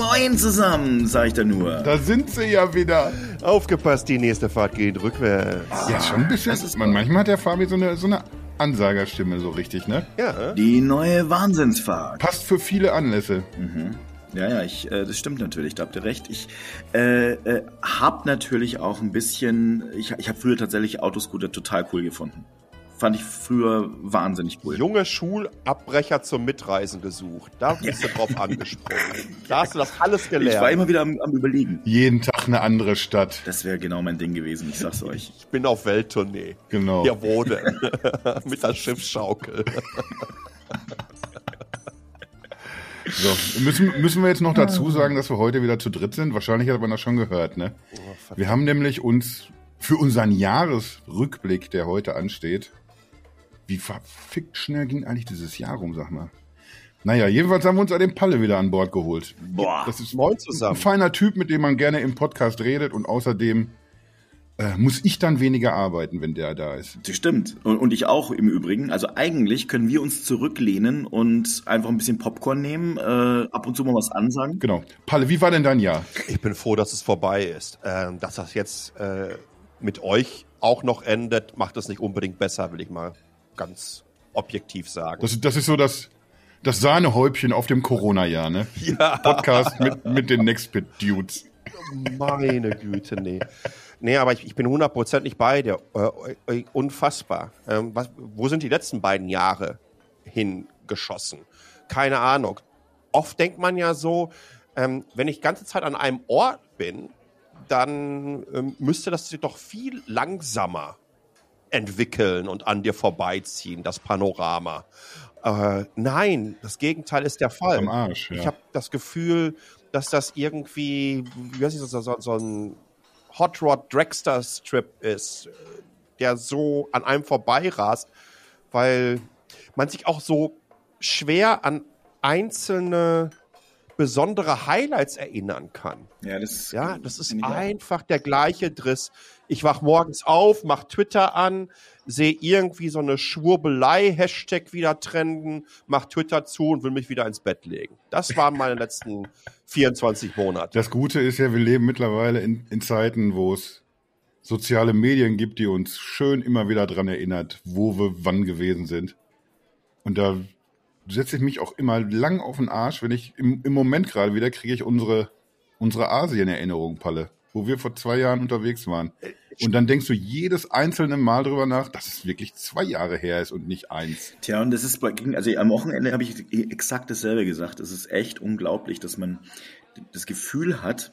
Moin zusammen, sag ich da nur. Da sind sie ja wieder. Aufgepasst, die nächste Fahrt geht rückwärts. ja, schon ein bisschen. Man, manchmal hat der Fabi so eine, so eine Ansagerstimme so richtig, ne? Ja. Die neue Wahnsinnsfahrt. Passt für viele Anlässe. Ja, ja, ich, äh, das stimmt natürlich, da habt ihr recht. Ich äh, äh, hab natürlich auch ein bisschen, ich, ich habe früher tatsächlich Autoscooter total cool gefunden. Fand ich früher wahnsinnig cool. Junge Schulabbrecher zum Mitreisen gesucht. Da bist du drauf angesprochen. Da hast du das alles Ich war gelernt. immer wieder am, am überlegen. Jeden Tag eine andere Stadt. Das wäre genau mein Ding gewesen, ich sag's euch. Ich bin auf Welttournee. Genau. Ja, wo denn? Mit der Schiffsschaukel. So, müssen, müssen wir jetzt noch dazu sagen, dass wir heute wieder zu dritt sind? Wahrscheinlich hat man das schon gehört, ne? Wir haben nämlich uns für unseren Jahresrückblick, der heute ansteht, wie verfickt schnell ging eigentlich dieses Jahr rum, sag mal. Naja, jedenfalls haben wir uns den Palle wieder an Bord geholt. Boah. Das ist ein zusammen. feiner Typ, mit dem man gerne im Podcast redet und außerdem äh, muss ich dann weniger arbeiten, wenn der da ist. Das stimmt. Und, und ich auch im Übrigen. Also eigentlich können wir uns zurücklehnen und einfach ein bisschen Popcorn nehmen, äh, ab und zu mal was ansagen. Genau. Palle, wie war denn dein Jahr? Ich bin froh, dass es vorbei ist. Ähm, dass das jetzt äh, mit euch auch noch endet, macht es nicht unbedingt besser, will ich mal ganz objektiv sagen. Das, das ist so das, das Sahnehäubchen auf dem Corona-Jahr, ne? ja. Podcast mit, mit den Nextpit-Dudes. Meine Güte, nee. Nee, aber ich, ich bin hundertprozentig bei dir. Äh, äh, unfassbar. Ähm, was, wo sind die letzten beiden Jahre hingeschossen? Keine Ahnung. Oft denkt man ja so, ähm, wenn ich ganze Zeit an einem Ort bin, dann ähm, müsste das doch viel langsamer entwickeln und an dir vorbeiziehen, das Panorama. Äh, nein, das Gegenteil ist der Fall. Am Arsch, ja. Ich habe das Gefühl, dass das irgendwie, wie weiß ich, so, so, so ein Hot Rod Dragster Strip ist, der so an einem vorbeirast, weil man sich auch so schwer an einzelne besondere Highlights erinnern kann. Ja, das, Ja, das ist einfach der gleiche Driss. Ich wach morgens auf, mach Twitter an, sehe irgendwie so eine Schwurbelei-Hashtag wieder trenden, mach Twitter zu und will mich wieder ins Bett legen. Das waren meine letzten 24 Monate. Das Gute ist ja, wir leben mittlerweile in, in Zeiten, wo es soziale Medien gibt, die uns schön immer wieder dran erinnert, wo wir wann gewesen sind. Und da setze ich mich auch immer lang auf den Arsch, wenn ich im, im Moment gerade wieder kriege ich unsere, unsere Asien-Erinnerung, Palle, wo wir vor zwei Jahren unterwegs waren. Und dann denkst du jedes einzelne Mal drüber nach, dass es wirklich zwei Jahre her ist und nicht eins. Tja, und das ist bei, also am Wochenende habe ich exakt dasselbe gesagt. Es ist echt unglaublich, dass man das Gefühl hat,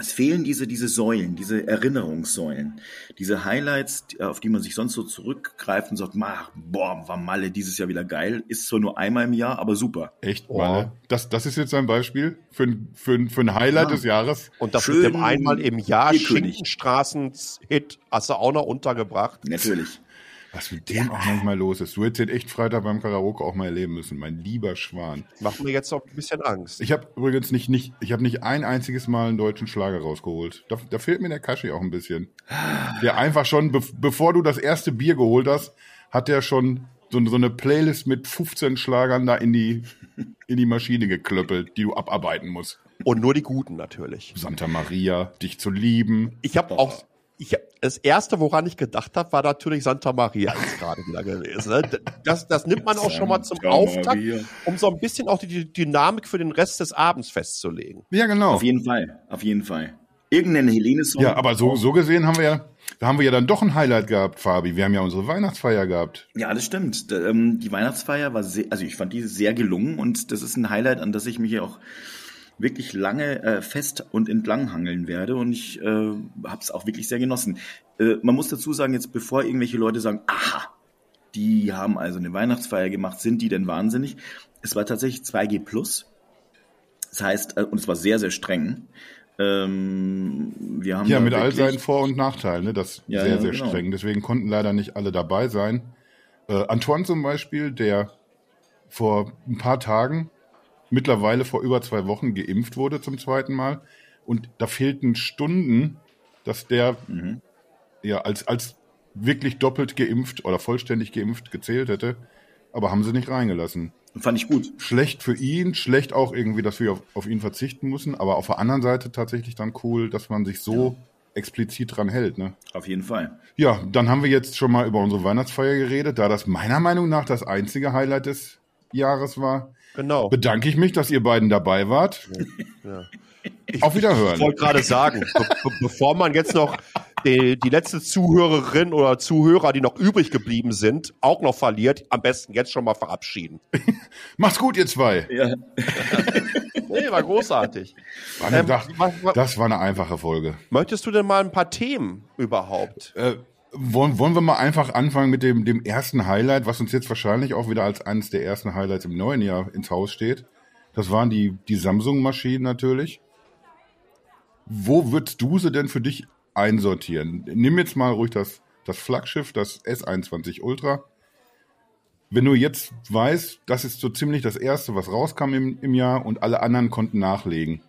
es fehlen diese, diese Säulen, diese Erinnerungssäulen, diese Highlights, auf die man sich sonst so zurückgreift und sagt, "Ma, boah, war Malle dieses Jahr wieder geil. Ist zwar nur einmal im Jahr, aber super. Echt, Oh. Malle? Das, das ist jetzt ein Beispiel für, ein- für, ein- für ein Highlight Ja. des Jahres. Und das Schön mit dem einmal im Jahr Bierkönig. Schinkenstraßen-Hit hast du auch noch untergebracht. Natürlich. Was mit dem auch manchmal los ist. Du hättest den echt Freitag beim Karaoke auch mal erleben müssen, mein lieber Schwan. Macht mir jetzt noch ein bisschen Angst. Ich habe übrigens nicht, nicht, ich habe nicht ein einziges Mal einen deutschen Schlager rausgeholt. Da, da fehlt mir der Kaschi auch ein bisschen. Der einfach schon, be bevor du das erste Bier geholt hast, hat der schon so, so eine Playlist mit 15 Schlagern da in die, in die Maschine geklöppelt, die du abarbeiten musst. Und nur die Guten natürlich. Santa Maria, dich zu lieben. Ich habe auch, ich das erste, woran ich gedacht habe, war natürlich Santa Maria jetzt gerade wieder gewesen. Ne? Das, das nimmt man auch schon mal zum Auftakt, um so ein bisschen auch die, Dynamik für den Rest des Abends festzulegen. Ja, genau. Auf jeden Fall, auf jeden Fall. Irgendeinen Helene-Song. Ja, aber so, so gesehen haben wir ja, da haben wir ja dann doch ein Highlight gehabt, Fabi. Wir haben ja unsere Weihnachtsfeier gehabt. Ja, das stimmt. Ähm, Die Weihnachtsfeier war sehr, also ich fand die sehr gelungen und das ist ein Highlight, an das ich mich auch wirklich lange äh, fest und entlang hangeln werde und ich äh, habe es auch wirklich sehr genossen. Äh, man muss dazu sagen, jetzt bevor irgendwelche Leute sagen, aha, die haben also eine Weihnachtsfeier gemacht, sind die denn wahnsinnig? Es war tatsächlich 2G plus. Das heißt, äh, und es war sehr, sehr streng. Ähm, wir haben Ja, mit all seinen Vor- und Nachteilen, ne? Das Ja, sehr, ja, sehr genau. streng. Deswegen konnten leider nicht alle dabei sein. Äh, Antoine zum Beispiel, der vor ein paar Tagen, mittlerweile vor über zwei Wochen geimpft wurde zum zweiten Mal. Und da fehlten Stunden, dass der Mhm. ja als, als wirklich doppelt geimpft oder vollständig geimpft gezählt hätte. Aber haben sie nicht reingelassen. Fand ich gut. Schlecht für ihn, schlecht auch irgendwie, dass wir auf, auf ihn verzichten müssen, aber auf der anderen Seite tatsächlich dann cool, dass man sich so explizit dran hält. Ne? Auf jeden Fall. Ja, dann haben wir jetzt schon mal über unsere Weihnachtsfeier geredet, da das meiner Meinung nach das einzige Highlight des Jahres war. Genau. Bedanke ich mich, dass ihr beiden dabei wart. Ja. Auf Wiederhören. Ich wollte gerade sagen, be be bevor man jetzt noch die, die letzte Zuhörerin oder Zuhörer, die noch übrig geblieben sind, auch noch verliert, am besten jetzt schon mal verabschieden. Macht's gut, ihr zwei. Ja. Nee, war großartig. War eine, Ähm, das, das war eine einfache Folge. Möchtest du denn mal ein paar Themen überhaupt? Äh, wollen, wollen wir mal einfach anfangen mit dem, dem ersten Highlight, was uns jetzt wahrscheinlich auch wieder als eines der ersten Highlights im neuen Jahr ins Haus steht. Das waren die, die Samsung-Maschinen natürlich. Wo würdest du sie denn für dich einsortieren? Nimm jetzt mal ruhig das, das Flaggschiff, das S21 Ultra. Wenn du jetzt weißt, das ist so ziemlich das erste, was rauskam im, im Jahr und alle anderen konnten nachlegen.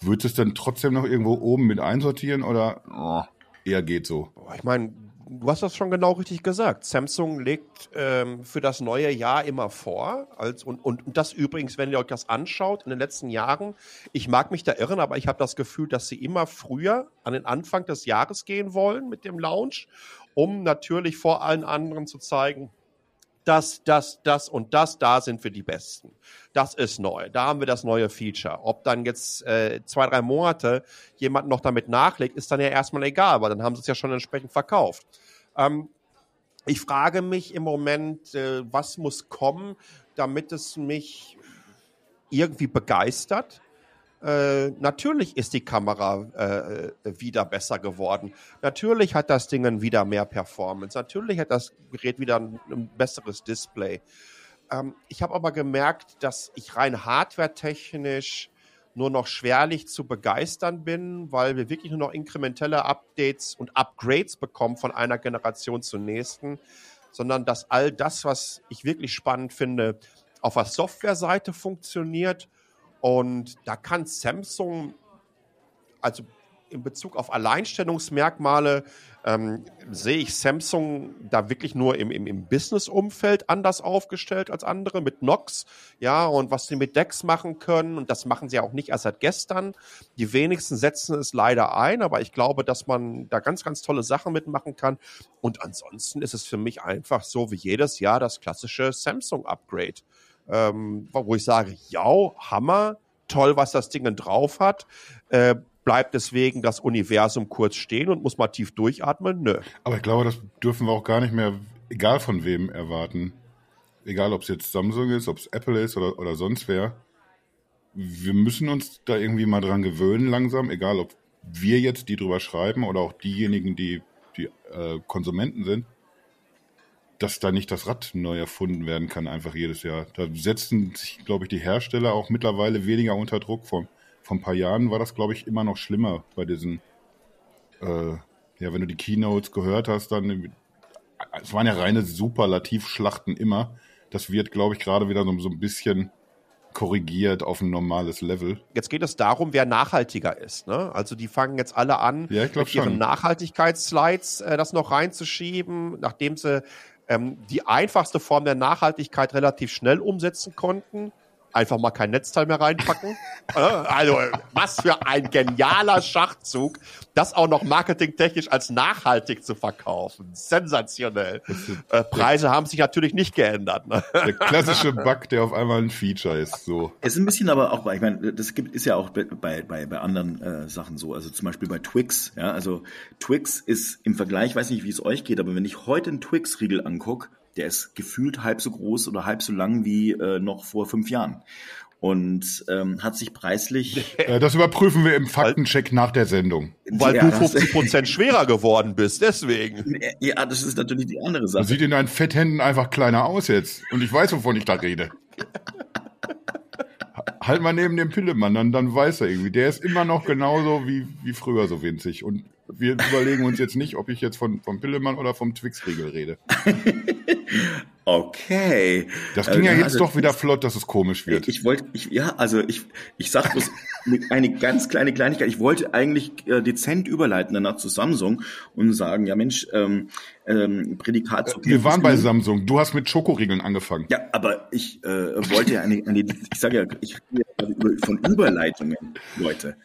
Würdest du es dann trotzdem noch irgendwo oben mit einsortieren oder oh, eher geht so? Ich meine, du hast das schon genau richtig gesagt. Samsung legt ähm, für das neue Jahr immer vor. Als, und, und, und das übrigens, wenn ihr euch das anschaut, in den letzten Jahren, ich mag mich da irren, aber ich habe das Gefühl, dass sie immer früher an den Anfang des Jahres gehen wollen mit dem Launch, um natürlich vor allen anderen zu zeigen, das, das, das und das, da sind wir die Besten. Das ist neu. Da haben wir das neue Feature. Ob dann jetzt äh, zwei, drei Monate jemand noch damit nachlegt, ist dann ja erstmal egal, weil dann haben sie es ja schon entsprechend verkauft. Ähm, ich frage mich im Moment, äh, was muss kommen, damit es mich irgendwie begeistert. Äh, natürlich ist die Kamera äh, wieder besser geworden. Natürlich hat das Ding wieder mehr Performance. Natürlich hat das Gerät wieder ein, ein besseres Display. Ähm, ich habe aber gemerkt, dass ich rein hardwaretechnisch nur noch schwerlich zu begeistern bin, weil wir wirklich nur noch inkrementelle Updates und Upgrades bekommen von einer Generation zur nächsten, sondern dass all das, was ich wirklich spannend finde, auf der Softwareseite funktioniert. Und da kann Samsung, also in Bezug auf Alleinstellungsmerkmale, ähm, sehe ich Samsung da wirklich nur im, im, im Business-Umfeld anders aufgestellt als andere mit Nox, ja, und was sie mit Dex machen können, und das machen sie auch nicht erst seit gestern. Die wenigsten setzen es leider ein, aber ich glaube, dass man da ganz, ganz tolle Sachen mitmachen kann. Und ansonsten ist es für mich einfach so wie jedes Jahr das klassische Samsung-Upgrade, ähm, wo ich sage, ja, Hammer, toll, was das Ding drauf hat. Äh, bleibt deswegen das Universum kurz stehen und muss mal tief durchatmen? Nö. Aber ich glaube, das dürfen wir auch gar nicht mehr, egal von wem, erwarten. Egal, ob es jetzt Samsung ist, ob es Apple ist oder, oder sonst wer. Wir müssen uns da irgendwie mal dran gewöhnen langsam, egal ob wir jetzt die drüber schreiben oder auch diejenigen, die, die äh, Konsumenten sind, dass da nicht das Rad neu erfunden werden kann, einfach jedes Jahr. Da setzen sich, glaube ich, die Hersteller auch mittlerweile weniger unter Druck. Vor, vor ein paar Jahren war das, glaube ich, immer noch schlimmer bei diesen äh, ja, wenn du die Keynotes gehört hast, dann es waren ja reine Superlativschlachten immer. Das wird, glaube ich, gerade wieder so, so ein bisschen korrigiert auf ein normales Level. Jetzt geht es darum, wer nachhaltiger ist. Ne? Also die fangen jetzt alle an, Ja, mit ihren. Nachhaltigkeitsslides äh, das noch reinzuschieben, nachdem sie ähm, die einfachste Form der Nachhaltigkeit relativ schnell umsetzen konnten. Einfach mal kein Netzteil mehr reinpacken. Äh, also, was für ein genialer Schachzug, das auch noch marketingtechnisch als nachhaltig zu verkaufen. Sensationell. Äh, Preise haben sich natürlich nicht geändert. Ne? Der klassische Bug, der auf einmal ein Feature ist. So. Es ist ein bisschen aber auch, ich meine, das gibt, ist ja auch bei, bei, bei bei anderen äh, Sachen so. Also zum Beispiel bei Twix. Ja, also Twix ist im Vergleich, weiß nicht, wie es euch geht, aber wenn ich heute einen Twix-Riegel angucke, der ist gefühlt halb so groß oder halb so lang wie äh, noch vor fünf Jahren. Und ähm, hat sich preislich. Äh, das überprüfen wir im Faktencheck nach der Sendung. Weil Ja, du das- 50 Prozent schwerer geworden bist, deswegen. Ja, das ist natürlich die andere Das Sache. sieht in deinen Fetthänden einfach kleiner aus jetzt. Und ich weiß, wovon ich da rede. Halt mal neben dem Pillemann, dann, dann weiß er irgendwie. Der ist immer noch genauso wie, wie früher so winzig. Und wir überlegen uns jetzt nicht, ob ich jetzt von, vom Pillemann oder vom Twix-Riegel rede. Okay. Das ging ja Äh, jetzt also doch wieder flott, dass es komisch wird. Ich wollte, ich, ja, also ich, ich sag bloß eine ganz kleine Kleinigkeit. Ich wollte eigentlich äh, dezent überleiten danach zu Samsung und sagen, ja Mensch, ähm, ähm, Prädikat zur Wir waren bei. Samsung. Du hast mit Schokoriegeln angefangen. Ja, aber ich äh, wollte ja eine, eine ich sage ja, ich rede ja über- von Überleitungen, Leute.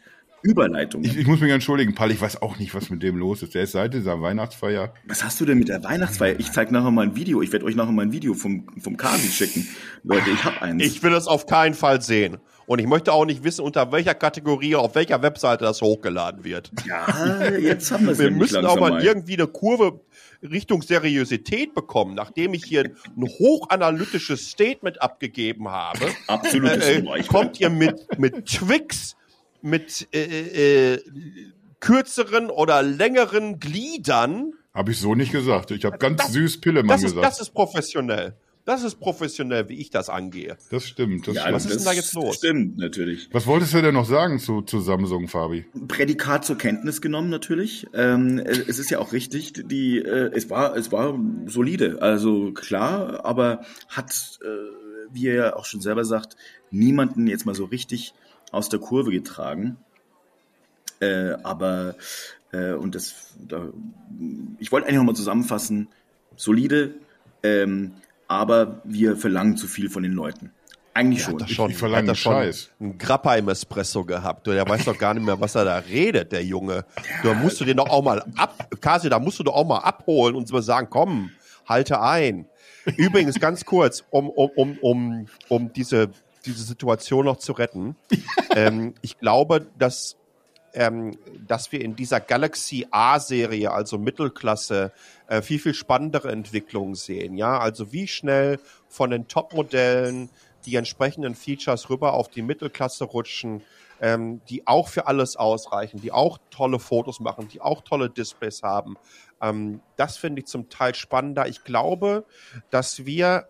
Überleitungen. Ich, ich muss mich entschuldigen, Paul, ich weiß auch nicht, was mit dem los ist. Der ist seit dieser Weihnachtsfeier. Was hast du denn mit der Weihnachtsfeier? Ich zeig nachher mal ein Video. Ich werde euch nachher mal ein Video vom, vom Kasi schicken. Leute, ich hab eins. Ich will es auf keinen Fall sehen. Und ich möchte auch nicht wissen, unter welcher Kategorie, auf welcher Webseite das hochgeladen wird. ja, jetzt haben wir es Wir müssen auch mal irgendwie eine Kurve Richtung Seriosität bekommen, nachdem ich hier ein hochanalytisches Statement abgegeben habe. Absolutes äh, kommt ihr mit, mit Twix, mit äh, äh, kürzeren oder längeren Gliedern. Habe ich so nicht gesagt. Ich habe ganz süß Pillemann Das ist, gesagt. das ist professionell. Das ist professionell, wie ich das angehe. das stimmt. Das Ja, stimmt. was ist denn da jetzt los? Stimmt, natürlich. Was wolltest du denn noch sagen zu, zu Samsung, Fabi? Prädikat zur Kenntnis genommen natürlich. Ähm, es ist ja auch richtig, die äh, es war es war solide, also klar, aber hat, äh, wie er ja auch schon selber sagt, niemanden jetzt mal so richtig aus der Kurve getragen. Äh, aber äh, und das, da, ich wollte eigentlich nochmal zusammenfassen: solide, ähm, aber wir verlangen zu viel von den Leuten. Eigentlich Der schon. das Ich- schon, ich verlange der hat das schon Scheiß. einen Grappa im Espresso gehabt. Du, Der weiß doch gar nicht mehr, was er da redet, der Junge. Da musst du den doch auch mal ab, Kasi, da musst du doch auch mal abholen und so sagen, komm, halte ein. Übrigens, ganz kurz, um, um, um, um, um diese, diese Situation noch zu retten. ähm, ich glaube, dass, ähm, dass wir in dieser Galaxy A-Serie, also Mittelklasse, äh, viel, viel spannendere Entwicklungen sehen. Ja, also wie schnell von den Top-Modellen die entsprechenden Features rüber auf die Mittelklasse rutschen, ähm, die auch für alles ausreichen, die auch tolle Fotos machen, die auch tolle Displays haben. Ähm, das finde ich zum Teil spannender. Ich glaube, dass wir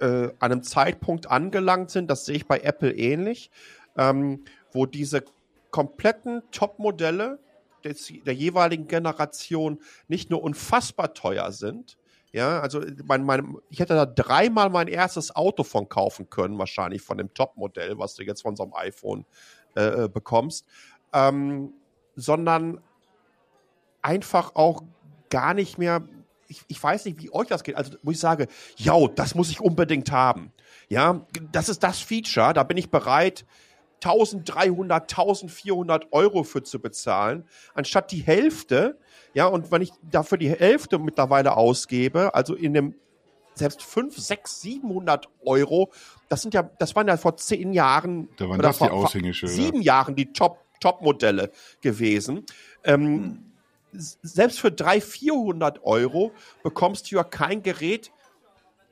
an einem Zeitpunkt angelangt sind, das sehe ich bei Apple ähnlich, ähm, wo diese kompletten Top-Modelle des, der jeweiligen Generation nicht nur unfassbar teuer sind, ja, also mein, mein, ich hätte da dreimal mein erstes Auto von kaufen können, wahrscheinlich von dem Top-Modell, was du jetzt von so einem iPhone äh, äh, bekommst, ähm, sondern einfach auch gar nicht mehr, ich, ich weiß nicht, wie euch das geht, also wo ich sage, ja, das muss ich unbedingt haben. Ja, das ist das Feature, da bin ich bereit, 1300, 1400 Euro für zu bezahlen, anstatt die Hälfte, ja, und wenn ich dafür die Hälfte mittlerweile ausgebe, also in dem selbst 5, 6, 700 Euro, das sind ja, das waren ja vor zehn Jahren Da waren oder das die vor, vor Aushängeschilder. sieben Jahren die Top, Top-Modelle gewesen. Ähm, Selbst für 300, 400 Euro bekommst du ja kein Gerät,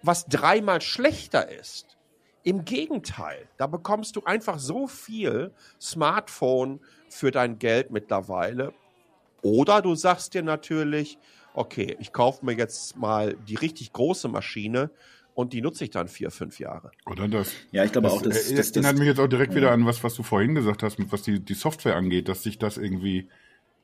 was dreimal schlechter ist. Im Gegenteil, da bekommst du einfach so viel Smartphone für dein Geld mittlerweile. Oder du sagst dir natürlich, okay, ich kaufe mir jetzt mal die richtig große Maschine und die nutze ich dann vier, fünf Jahre. Oder das? Ja, ich glaube Das, auch, dass, äh, dass, dass erinnert mich jetzt auch direkt wieder an was, was du vorhin gesagt hast, was die, die Software angeht, dass sich das irgendwie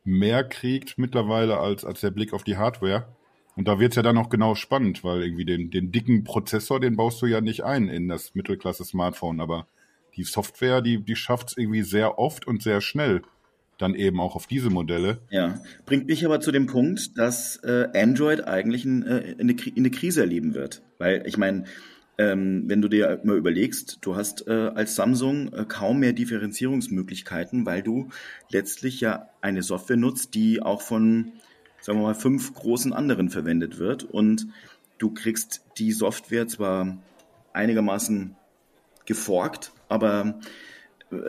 mehr kriegt mittlerweile als, als der Blick auf die Hardware. Und da wird's ja dann auch genau spannend, weil irgendwie den, den dicken Prozessor, den baust du ja nicht ein in das Mittelklasse-Smartphone, aber die Software, die, die schafft's irgendwie sehr oft und sehr schnell dann eben auch auf diese Modelle. Ja, bringt mich aber zu dem Punkt, dass äh, Android eigentlich ein, äh, eine, eine Krise erleben wird. Weil ich meine, ähm, wenn du dir mal überlegst, du hast äh, als Samsung äh, kaum mehr Differenzierungsmöglichkeiten, weil du letztlich ja eine Software nutzt, die auch von, sagen wir mal, fünf großen anderen verwendet wird. Und du kriegst die Software zwar einigermaßen geforkt, aber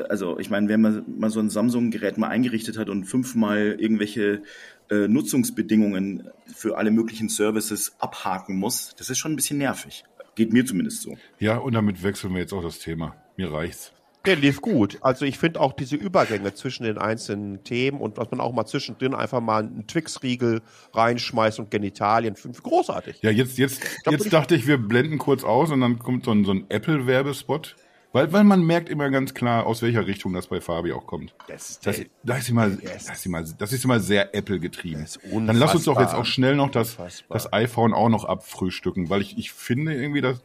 also ich meine, wenn man mal so ein Samsung-Gerät mal eingerichtet hat und fünfmal irgendwelche äh, Nutzungsbedingungen für alle möglichen Services abhaken muss, das ist schon ein bisschen nervig. Geht mir zumindest so. Ja, und damit wechseln wir jetzt auch das Thema. Mir reicht's. Der lief gut. Also ich finde auch diese Übergänge zwischen den einzelnen Themen und was man auch mal zwischendrin einfach mal einen Twix-Riegel reinschmeißt und Genitalien, finde ich großartig. Ja, jetzt, jetzt, glaub, jetzt ich- dachte ich, wir blenden kurz aus und dann kommt so ein, so ein Apple-Werbespot. Weil, weil man merkt immer ganz klar, aus welcher Richtung das bei Fabi auch kommt. Das, Das, das, ist immer, das, ist immer, das ist immer sehr Apple getrieben. Ist Dann lass uns doch jetzt auch schnell noch das, Unfassbar. das iPhone auch noch abfrühstücken, weil ich, ich finde irgendwie, das,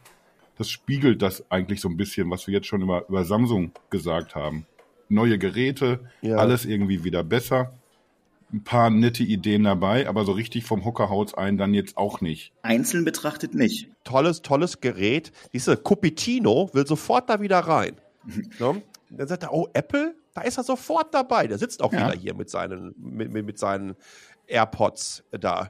das spiegelt das eigentlich so ein bisschen, was wir jetzt schon über, über Samsung gesagt haben. Neue Geräte, Ja. alles irgendwie wieder besser. Ein paar nette Ideen dabei, aber so richtig vom Hocker haut's einen dann jetzt auch nicht. Einzeln betrachtet nicht. tolles, tolles Gerät. Diese Cupertino will sofort da wieder rein. ne? Dann sagt er, oh, Apple, da ist er sofort dabei. Der sitzt auch Ja. wieder hier mit seinen, mit, mit, mit seinen AirPods da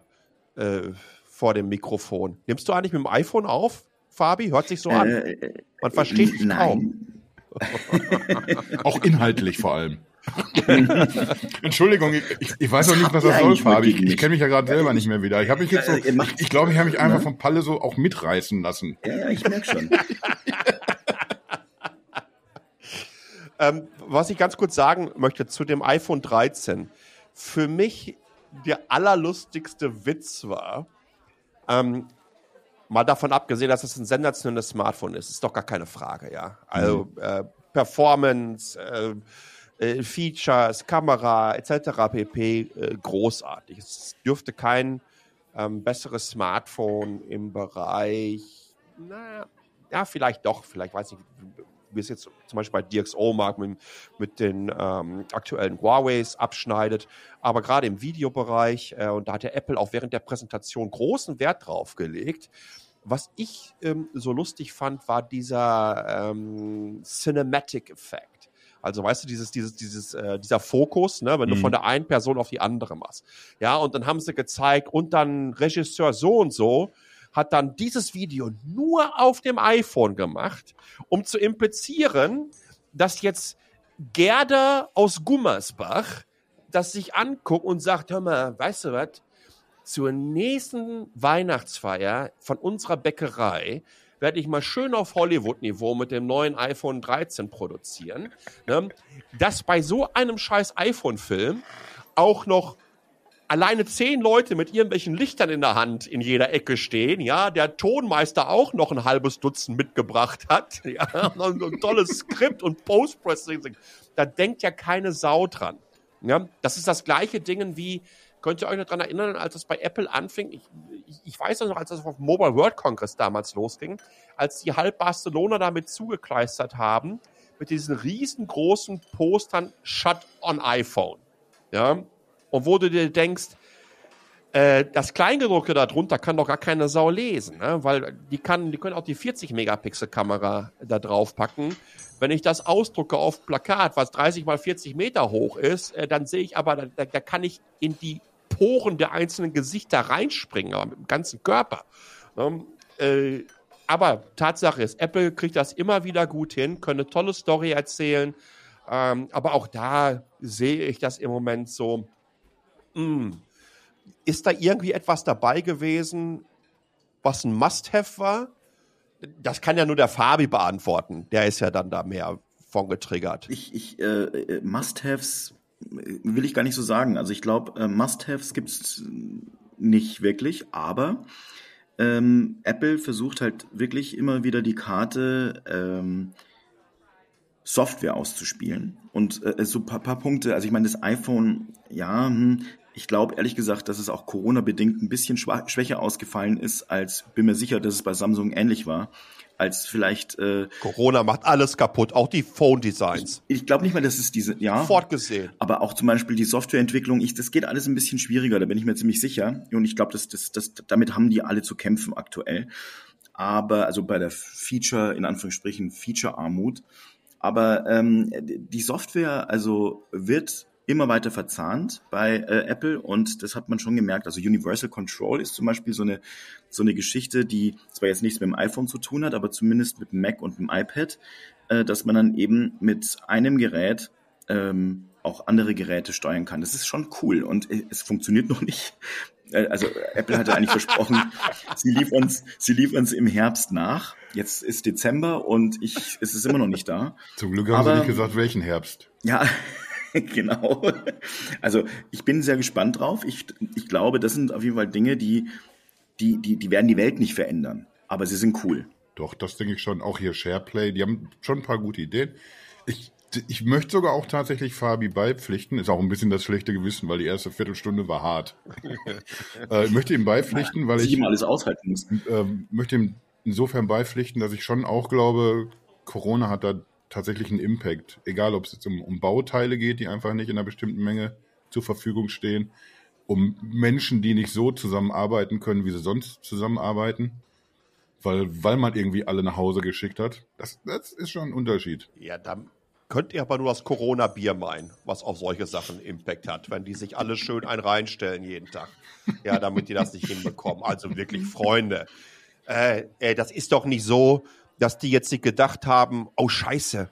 äh, vor dem Mikrofon. Nimmst du eigentlich mit dem iPhone auf, Fabi? Hört sich so an. Äh, Man versteht dich kaum. Nein. Auch inhaltlich vor allem. Entschuldigung, ich, ich, ich weiß noch nicht, was das soll, Fabi. Ich, ich kenne mich ja gerade selber nicht mehr wieder. Ich habe mich jetzt so, ihr macht- ich, ich glaube, ich habe mich einfach vom Palle so auch mitreißen lassen. Ja, ja, ich merke schon. Ähm, was ich ganz kurz sagen möchte zu dem iPhone 13. Für mich der allerlustigste Witz war, ähm, mal davon abgesehen, dass es ein sensationelles Smartphone ist, ist doch gar keine Frage, ja. Also äh, Performance, äh, äh, Features, Kamera etc. pp. Äh, großartig. Es dürfte kein ähm, besseres Smartphone im Bereich, na, ja, vielleicht doch, vielleicht weiß ich, wie es jetzt zum Beispiel bei DxO mag mit, mit den ähm, aktuellen Huaweis abschneidet, aber gerade im Videobereich, äh, und da hat der Apple auch während der Präsentation großen Wert drauf gelegt. Was ich ähm, so lustig fand, war dieser ähm, Cinematic-Effekt. Also weißt du, dieses, dieses, dieses, äh, dieser Fokus, ne, wenn du Mhm. von der einen Person auf die andere machst. Ja, und dann haben sie gezeigt, und dann Regisseur so und so hat dann dieses Video nur auf dem iPhone gemacht, um zu implizieren, dass jetzt Gerda aus Gummersbach das sich anguckt und sagt, hör mal, weißt du was, zur nächsten Weihnachtsfeier von unserer Bäckerei werde ich mal schön auf Hollywood-Niveau mit dem neuen iPhone 13 produzieren. Ne? Dass bei so einem scheiß iPhone-Film auch noch alleine zehn Leute mit irgendwelchen Lichtern in der Hand in jeder Ecke stehen, ja, der Tonmeister auch noch ein halbes Dutzend mitgebracht hat, ja, und ein tolles Skript und Post-Processing, da denkt ja keine Sau dran. Ja, das ist das gleiche Ding wie, könnt ihr euch noch dran erinnern, als es bei Apple anfing, ich, ich, ich weiß noch, als es auf dem Mobile World Congress damals losging, als die halb Barcelona damit zugekleistert haben, mit diesen riesengroßen Postern Shut on iPhone. Ja, und wo du dir denkst, äh, das Kleingedruckte darunter kann doch gar keine Sau lesen, ne? weil die kann, die können auch die 40 Megapixel Kamera da drauf packen. Wenn ich das ausdrucke auf Plakat, was 30 mal 40 Meter hoch ist, äh, dann sehe ich aber, da, da kann ich in die Poren der einzelnen Gesichter reinspringen, aber mit dem ganzen Körper. Ne? Äh, aber Tatsache ist, Apple kriegt das immer wieder gut hin, können eine tolle Story erzählen. Ähm, aber auch da sehe ich das im Moment so, mh, ist da irgendwie etwas dabei gewesen, was ein Must-Have war? Das kann ja nur der Fabi beantworten. Der ist ja dann da mehr von getriggert. Ich, ich äh, äh, Must-Haves will ich gar nicht so sagen. Also ich glaube, äh, Must-Haves gibt's nicht wirklich, aber ähm, Apple versucht halt wirklich immer wieder die Karte ähm, Software auszuspielen. Und äh, so ein paar, paar Punkte, also ich meine, das iPhone, ja, hm, ich glaube ehrlich gesagt, dass es auch Corona-bedingt ein bisschen schwächer ausgefallen ist, als bin mir sicher, dass es bei Samsung ähnlich war, als vielleicht äh, Corona macht alles kaputt, auch die Phone-Designs. ich glaube nicht mal, dass es diese, ja. Fortgesehen. Aber auch zum Beispiel die Softwareentwicklung, ich, das geht alles ein bisschen schwieriger, da bin ich mir ziemlich sicher. Und ich glaube, das, das, das, damit haben die alle zu kämpfen aktuell. Aber, also bei der Feature, in Anführungsstrichen, Feature-Armut. Aber ähm, die Software, also wird immer weiter verzahnt bei äh, Apple und das hat man schon gemerkt. Also Universal Control ist zum Beispiel so eine so eine Geschichte, die zwar jetzt nichts mit dem iPhone zu tun hat, aber zumindest mit dem Mac und dem iPad, äh, dass man dann eben mit einem Gerät ähm, auch andere Geräte steuern kann. Das ist schon cool und äh, es funktioniert noch nicht. Äh, Also Apple hatte eigentlich versprochen, sie liefern uns, sie liefern uns im Herbst nach. Jetzt ist Dezember und ich, es ist immer noch nicht da. Zum Glück haben Aber- sie nicht gesagt, welchen Herbst. Ja, genau. Also ich bin sehr gespannt drauf. Ich, ich glaube, das sind auf jeden Fall Dinge, die, die, die, die werden die Welt nicht verändern. Aber sie sind cool. Doch, das denke ich schon. Auch hier SharePlay, die haben schon ein paar gute Ideen. Ich, ich möchte sogar auch tatsächlich Fabi beipflichten. Ist auch ein bisschen das schlechte Gewissen, weil die erste Viertelstunde war hart. äh, ich möchte ihm beipflichten, weil ich. ihm alles aushalten muss. Äh, möchte ihm insofern beipflichten, dass ich schon auch glaube, Corona hat da tatsächlich einen Impact. Egal, ob es jetzt um, um Bauteile geht, die einfach nicht in einer bestimmten Menge zur Verfügung stehen, um Menschen, die nicht so zusammenarbeiten können, wie sie sonst zusammenarbeiten weil, weil man irgendwie alle nach Hause geschickt hat. Das, das ist schon ein Unterschied. Ja, dann könnt ihr aber nur das Corona-Bier meinen, was auf solche Sachen Impact hat, wenn die sich alle schön ein reinstellen jeden Tag. Ja, damit die das nicht hinbekommen. Also wirklich, Freunde. Äh, äh, das ist doch nicht so, dass die jetzt sich gedacht haben, oh Scheiße,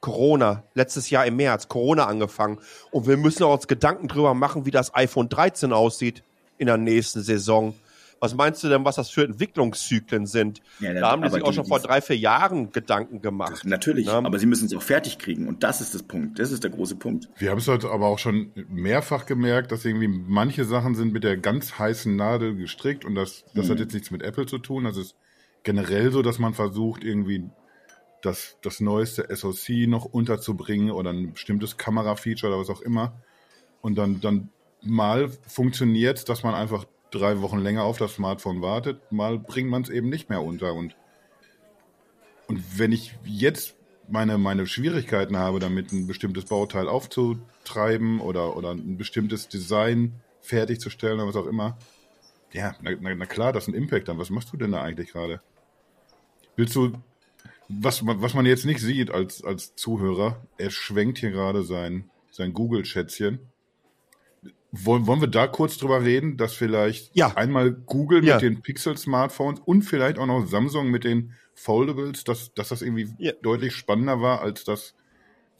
Corona, letztes Jahr im März, Corona angefangen. Und wir müssen uns Gedanken drüber machen, wie das iPhone 13 aussieht in der nächsten Saison. Was meinst du denn, was das für Entwicklungszyklen sind? Ja, da haben die sich auch schon vor drei, vier Jahren Gedanken gemacht. Das, natürlich, ja? aber sie müssen es auch fertig kriegen und das ist das Punkt. Das ist der große Punkt. Wir haben es heute aber auch schon mehrfach gemerkt, dass irgendwie manche Sachen sind mit der ganz heißen Nadel gestrickt und das, das hm. hat jetzt nichts mit Apple zu tun. Das ist generell so, dass man versucht, irgendwie das, das neueste SoC noch unterzubringen oder ein bestimmtes Kamerafeature oder was auch immer. Und dann, dann mal funktioniert dass man einfach drei Wochen länger auf das Smartphone wartet, mal bringt man es eben nicht mehr unter. Und, und wenn ich jetzt meine, meine Schwierigkeiten habe, damit ein bestimmtes Bauteil aufzutreiben oder, oder ein bestimmtes Design fertigzustellen oder was auch immer, ja, na, na klar, das ist ein Impact dann. Was machst du denn da eigentlich gerade? Willst du, was, was man jetzt nicht sieht als, als Zuhörer, er schwenkt hier gerade sein, sein Google-Schätzchen wollen, wollen wir da kurz drüber reden, dass vielleicht ja. einmal Google ja. mit den Pixel-Smartphones und vielleicht auch noch Samsung mit den Foldables, dass, dass das irgendwie ja. deutlich spannender war als das,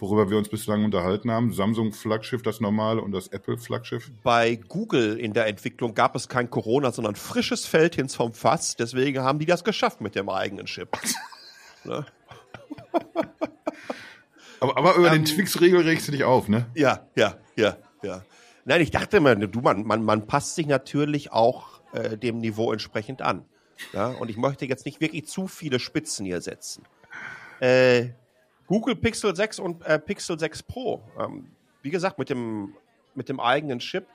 worüber wir uns bislang unterhalten haben. Samsung Flaggschiff, das normale und das Apple Flaggschiff. Bei Google in der Entwicklung gab es kein Corona, sondern frisches Feldhins vom Fass. Deswegen haben die das geschafft mit dem eigenen Chip. ne? aber, aber über ähm, den Twix-Regel regst du dich auf, ne? Ja, ja, ja, ja. Nein, ich dachte immer, du, man, man, man passt sich natürlich auch äh, dem Niveau entsprechend an. Ja? Und ich möchte jetzt nicht wirklich zu viele Spitzen hier setzen. Äh, Google Pixel 6 und äh, Pixel 6 Pro, ähm, wie gesagt, mit dem, mit dem eigenen Chip,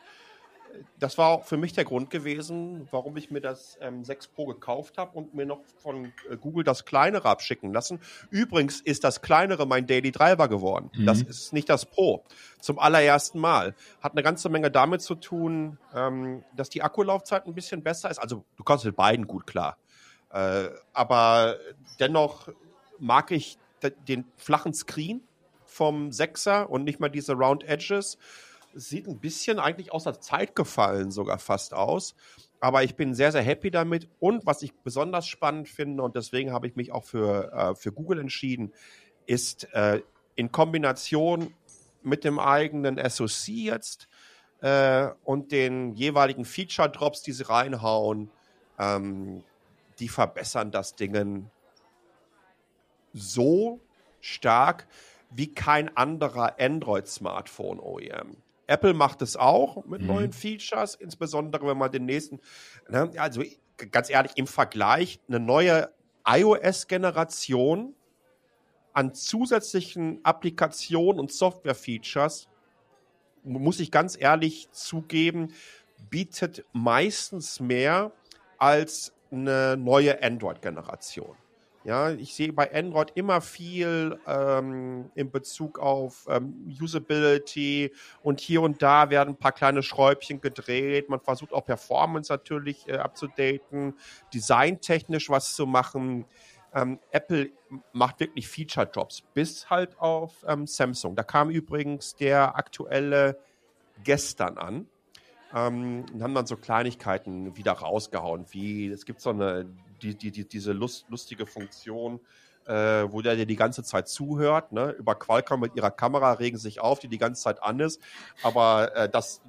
das war auch für mich der Grund gewesen, warum ich mir das ähm, 6 Pro gekauft habe und mir noch von äh, Google das kleinere abschicken lassen. Übrigens ist das kleinere mein Daily Driver geworden. Mhm. Das ist nicht das Pro. Zum allerersten Mal. Hat eine ganze Menge damit zu tun, ähm, dass die Akkulaufzeit ein bisschen besser ist. Also du kommst mit beiden gut klar. Äh, aber dennoch mag ich den flachen Screen vom 6er und nicht mal diese Round Edges sieht ein bisschen eigentlich aus der Zeit gefallen sogar fast aus. Aber ich bin sehr, sehr happy damit. Und was ich besonders spannend finde, und deswegen habe ich mich auch für, äh, für Google entschieden, ist äh, in Kombination mit dem eigenen SoC jetzt äh, und den jeweiligen Feature-Drops, die sie reinhauen, ähm, die verbessern das Ding so stark wie kein anderer Android-Smartphone OEM. Apple macht es auch mit mhm. neuen Features, insbesondere wenn man den nächsten, ne, also ganz ehrlich, im Vergleich eine neue iOS-Generation an zusätzlichen Applikationen und Software-Features, muss ich ganz ehrlich zugeben, bietet meistens mehr als eine neue Android-Generation. Ja, ich sehe bei Android immer viel ähm, in Bezug auf ähm, Usability und hier und da werden ein paar kleine Schräubchen gedreht. Man versucht auch Performance natürlich äh, abzudaten, designtechnisch was zu machen. Ähm, Apple macht wirklich Feature-Jobs, bis halt auf ähm, Samsung. Da kam übrigens der aktuelle gestern an. Ähm, und haben dann so Kleinigkeiten wieder rausgehauen, wie es gibt so eine die, die, die, diese Lust, lustige Funktion, äh, wo der dir die ganze Zeit zuhört. Ne? Über Qualcomm mit ihrer Kamera regen sich auf, die die ganze Zeit an ist. Aber äh, dass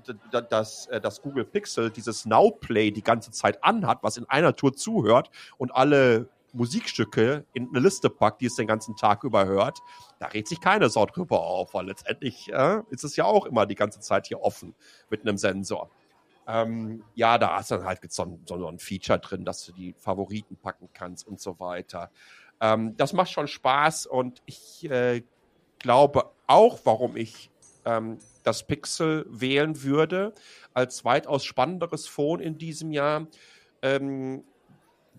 das, äh, das Google Pixel dieses Now Play die ganze Zeit anhat, was in einer Tour zuhört und alle Musikstücke in eine Liste packt, die es den ganzen Tag über hört, da regt sich keine Sau drüber auf, weil letztendlich äh, ist es ja auch immer die ganze Zeit hier offen mit einem Sensor. Ähm, ja, da hast du dann halt so, so ein Feature drin, dass du die Favoriten packen kannst und so weiter. Ähm, das macht schon Spaß und ich äh, glaube auch, warum ich ähm, das Pixel wählen würde als weitaus spannenderes Phone in diesem Jahr. Ähm,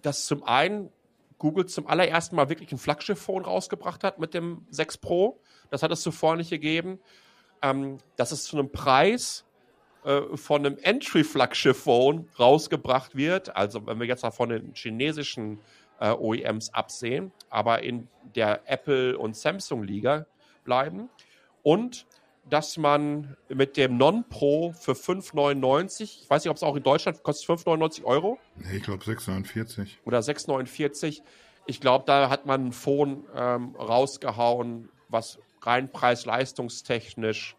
dass zum einen Google zum allerersten Mal wirklich ein Flaggschiff-Phone rausgebracht hat mit dem 6 Pro. Das hat es zuvor nicht gegeben. Ähm, dass es zu einem Preis äh, von einem Entry-Flaggschiff-Phone rausgebracht wird. Also wenn wir jetzt mal von den chinesischen äh, OEMs absehen, aber in der Apple- und Samsung-Liga bleiben. Und dass man mit dem Non-Pro für 5,99, ich weiß nicht, ob es auch in Deutschland kostet 5,99 Euro. Nee, ich glaube 6,49. Oder 6,49. Ich glaube, da hat man ein Phone ähm, rausgehauen, was rein preis-leistungstechnisch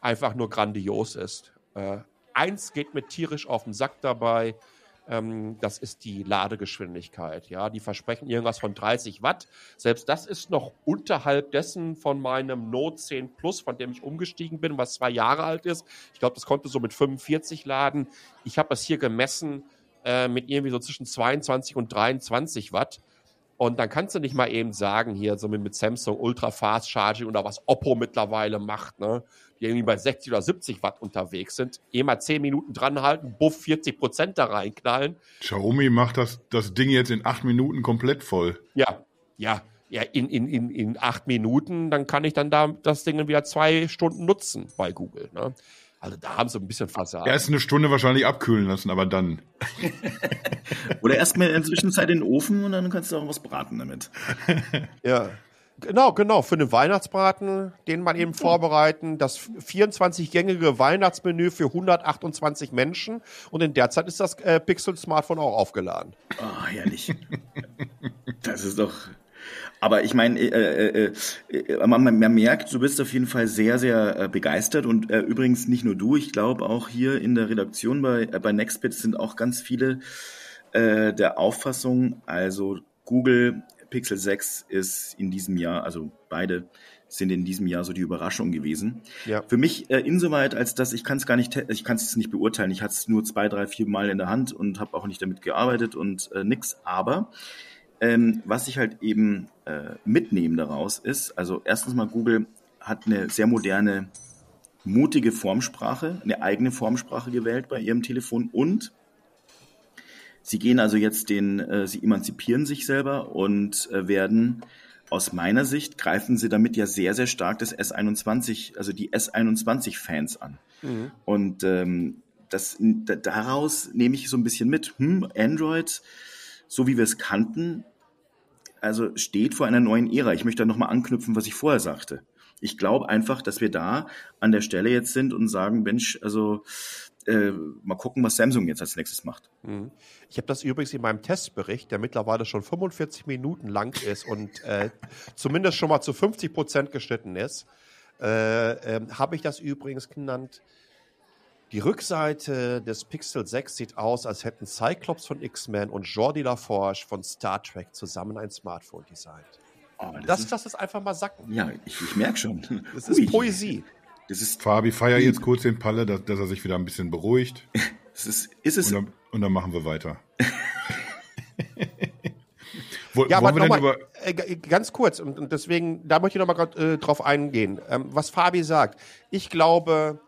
einfach nur grandios ist. Äh, eins geht mir tierisch auf den Sack dabei. Ähm, das ist die Ladegeschwindigkeit. Ja, die versprechen irgendwas von 30 Watt. Selbst das ist noch unterhalb dessen von meinem Note 10 Plus, von dem ich umgestiegen bin, was zwei Jahre alt ist. Ich glaube, das konnte so mit 45 laden. Ich habe es hier gemessen äh, mit irgendwie so zwischen 22 und 23 Watt. Und dann kannst du nicht mal eben sagen, hier so mit, Samsung Ultra Fast Charging oder was Oppo mittlerweile macht, ne? die irgendwie bei 60 oder 70 Watt unterwegs sind, eh mal 10 Minuten dranhalten, buff 40 Prozent da reinknallen. Xiaomi macht das, das Ding jetzt in 8 Minuten komplett voll. Ja, ja, ja, in, in, in, in 8 Minuten, dann kann ich dann da das Ding wieder zwei Stunden nutzen bei Google. Ne? Also da haben sie ein bisschen versagt. Erst eine Stunde wahrscheinlich abkühlen lassen, aber dann. Oder erstmal in der Zwischenzeit in den Ofen und dann kannst du auch was braten damit. ja. Genau, genau. Für den Weihnachtsbraten, den man eben vorbereiten. Das 24-gängige Weihnachtsmenü für 128 Menschen. Und in der Zeit ist das äh, Pixel-Smartphone auch aufgeladen. Oh, herrlich. das ist doch aber ich meine, äh, äh, äh, man, man, merkt, du bist auf jeden Fall sehr, sehr äh, begeistert. Und äh, übrigens nicht nur du, ich glaube auch hier in der Redaktion bei, äh, bei Nextbit sind auch ganz viele äh, der Auffassung, also Google Pixel 6 ist in diesem Jahr, also beide sind in diesem Jahr so die Überraschung gewesen. Ja. Für mich äh, insoweit, als dass ich kann es gar nicht, ich kann es nicht beurteilen. Ich hatte es nur zwei, drei, vier Mal in der Hand und habe auch nicht damit gearbeitet und äh, nix. Aber ähm, was ich halt eben äh, mitnehme daraus ist, also erstens mal Google hat eine sehr moderne, mutige Formsprache, eine eigene Formsprache gewählt bei ihrem Telefon und sie gehen also jetzt den, äh, sie emanzipieren sich selber und äh, werden aus meiner Sicht greifen sie damit ja sehr, sehr stark das S21, also die S21-Fans an. Mhm. Und ähm, das, daraus nehme ich so ein bisschen mit. Hm, Android so wie wir es kannten, also steht vor einer neuen Ära. Ich möchte da nochmal anknüpfen, was ich vorher sagte. Ich glaube einfach, dass wir da an der Stelle jetzt sind und sagen, Mensch, also äh, mal gucken, was Samsung jetzt als nächstes macht. Mhm. Ich habe das übrigens in meinem Testbericht, der mittlerweile schon 45 Minuten lang ist und äh, zumindest schon mal zu 50 Prozent geschnitten ist, äh, äh habe ich das übrigens genannt die Rückseite des Pixel 6 sieht aus, als hätten Cyclops von X-Men und Jordi LaForge von Star Trek zusammen ein Smartphone designt. Oh, das, das, ist, ist einfach mal sacken. Ja, ich, ich merke schon. Das ist Ui. Poesie. Das ist Fabi feier jetzt kurz den Palle, dass, dass, er sich wieder ein bisschen beruhigt. das ist, ist es. Und dann, und dann machen wir weiter. Wo, ja, aber nochmal, äh, ganz kurz, und, und, deswegen, da möchte ich nochmal äh, drauf eingehen, ähm, was Fabi sagt. Ich glaube,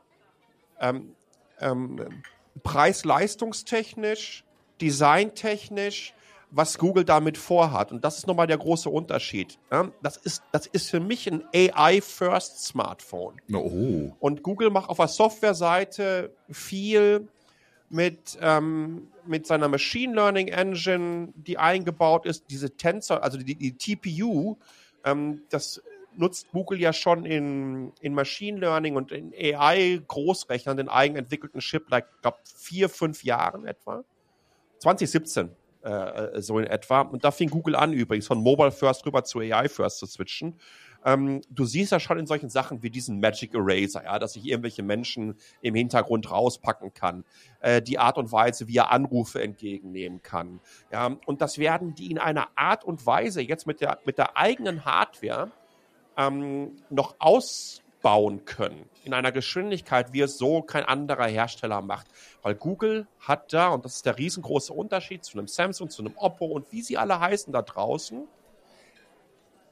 ähm, ähm, preis-leistungstechnisch, designtechnisch, was Google damit vorhat. Und das ist nochmal der große Unterschied. Das, ist, das ist für mich ein AI-First-Smartphone. Oh. Und Google macht auf der Softwareseite viel mit, ähm, mit seiner Machine Learning Engine, die eingebaut ist, diese Tensor, also die, die TPU, ähm, das nutzt Google ja schon in, in Machine Learning und in AI-Großrechnern den eigenentwickelten Chip, like, glaube vier, fünf Jahren etwa. 2017 äh, äh, so in etwa. Und da fing Google an, übrigens von Mobile First rüber zu AI First zu switchen. Ähm, du siehst ja schon in solchen Sachen wie diesen Magic Eraser, ja, dass ich irgendwelche Menschen im Hintergrund rauspacken kann. Äh, die Art und Weise, wie er Anrufe entgegennehmen kann. Ja, und das werden die in einer Art und Weise jetzt mit der, mit der eigenen Hardware ähm, noch ausbauen bauen können in einer Geschwindigkeit, wie es so kein anderer Hersteller macht. Weil Google hat da, und das ist der riesengroße Unterschied zu einem Samsung, zu einem Oppo und wie sie alle heißen da draußen,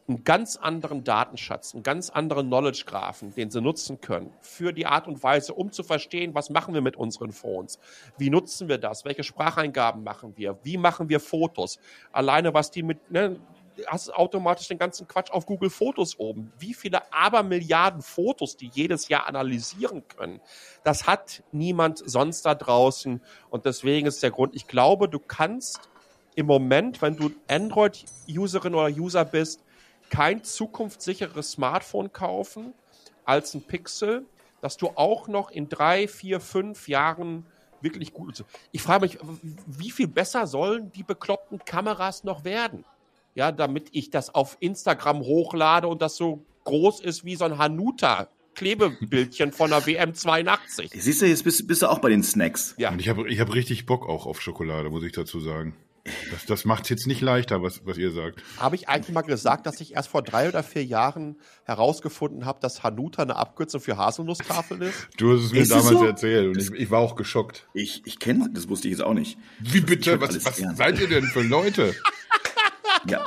einen ganz anderen Datenschatz, einen ganz anderen Knowledge-Graphen, den sie nutzen können, für die Art und Weise, um zu verstehen, was machen wir mit unseren Phones, wie nutzen wir das, welche Spracheingaben machen wir, wie machen wir Fotos, alleine was die mit, ne, hast automatisch den ganzen Quatsch auf Google Fotos oben. Wie viele Abermilliarden Fotos die jedes Jahr analysieren können, das hat niemand sonst da draußen. Und deswegen ist der Grund, ich glaube, du kannst im Moment, wenn du Android-Userin oder User bist, kein zukunftssicheres Smartphone kaufen als ein Pixel, dass du auch noch in drei, vier, fünf Jahren wirklich gut. Ich frage mich, wie viel besser sollen die bekloppten Kameras noch werden? Ja, damit ich das auf Instagram hochlade und das so groß ist wie so ein Hanuta Klebebildchen von der WM 82. Siehst du, jetzt bist, bist du auch bei den Snacks. Ja. Und ich habe ich hab richtig Bock auch auf Schokolade, muss ich dazu sagen. Das, das macht es jetzt nicht leichter, was, was ihr sagt. Habe ich eigentlich mal gesagt, dass ich erst vor drei oder vier Jahren herausgefunden habe, dass Hanuta eine Abkürzung für Haselnusstafel ist? Du hast es mir ist damals so? erzählt und ich, ich, war auch geschockt. Ich, ich kenne, das wusste ich jetzt auch nicht. Wie bitte? Was, was seid ihr denn für Leute? ja.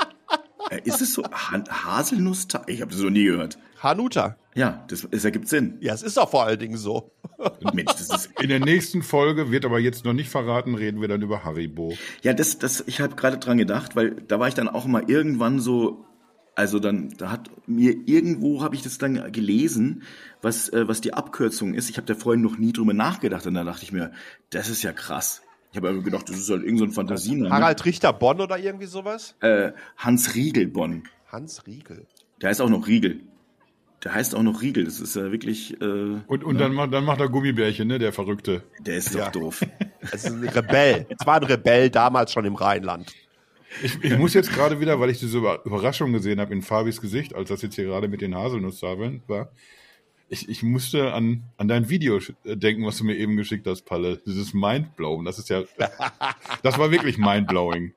Äh, ist es so? Ha Haselnusstafel? Ich habe das noch nie gehört. Hanuta. Ja, das, das ergibt Sinn. Ja, es ist doch vor allen Dingen so. Mensch, das ist In der nächsten Folge wird aber jetzt noch nicht verraten, reden wir dann über Haribo. Ja, das, das, ich habe gerade dran gedacht, weil da war ich dann auch mal irgendwann so, also dann, da hat mir irgendwo habe ich das dann gelesen, was, äh, was die Abkürzung ist. Ich habe da vorhin noch nie drüber nachgedacht und da dachte ich mir, das ist ja krass. Ich habe gedacht, das ist halt irgendein so Fantasien. Harald Richter Bonn oder irgendwie sowas? Äh, Hans Riegel Bonn. Hans Riegel. Der heißt auch noch Riegel. Der heißt auch noch Riegel. Das ist ja wirklich. Äh, und und ne? dann, macht, dann macht er Gummibärchen, ne? Der Verrückte. Der ist doch ja. doof. Das ist ein Rebell. Es war ein Rebell damals schon im Rheinland. Ich, ich muss jetzt gerade wieder, weil ich diese Überraschung gesehen habe in Fabis Gesicht, als das jetzt hier gerade mit den Haselnusstafeln war. Ich, ich musste an, an dein Video denken, was du mir eben geschickt hast, Palle. Dieses Mindblowing. Das ist ja. Das war wirklich mindblowing.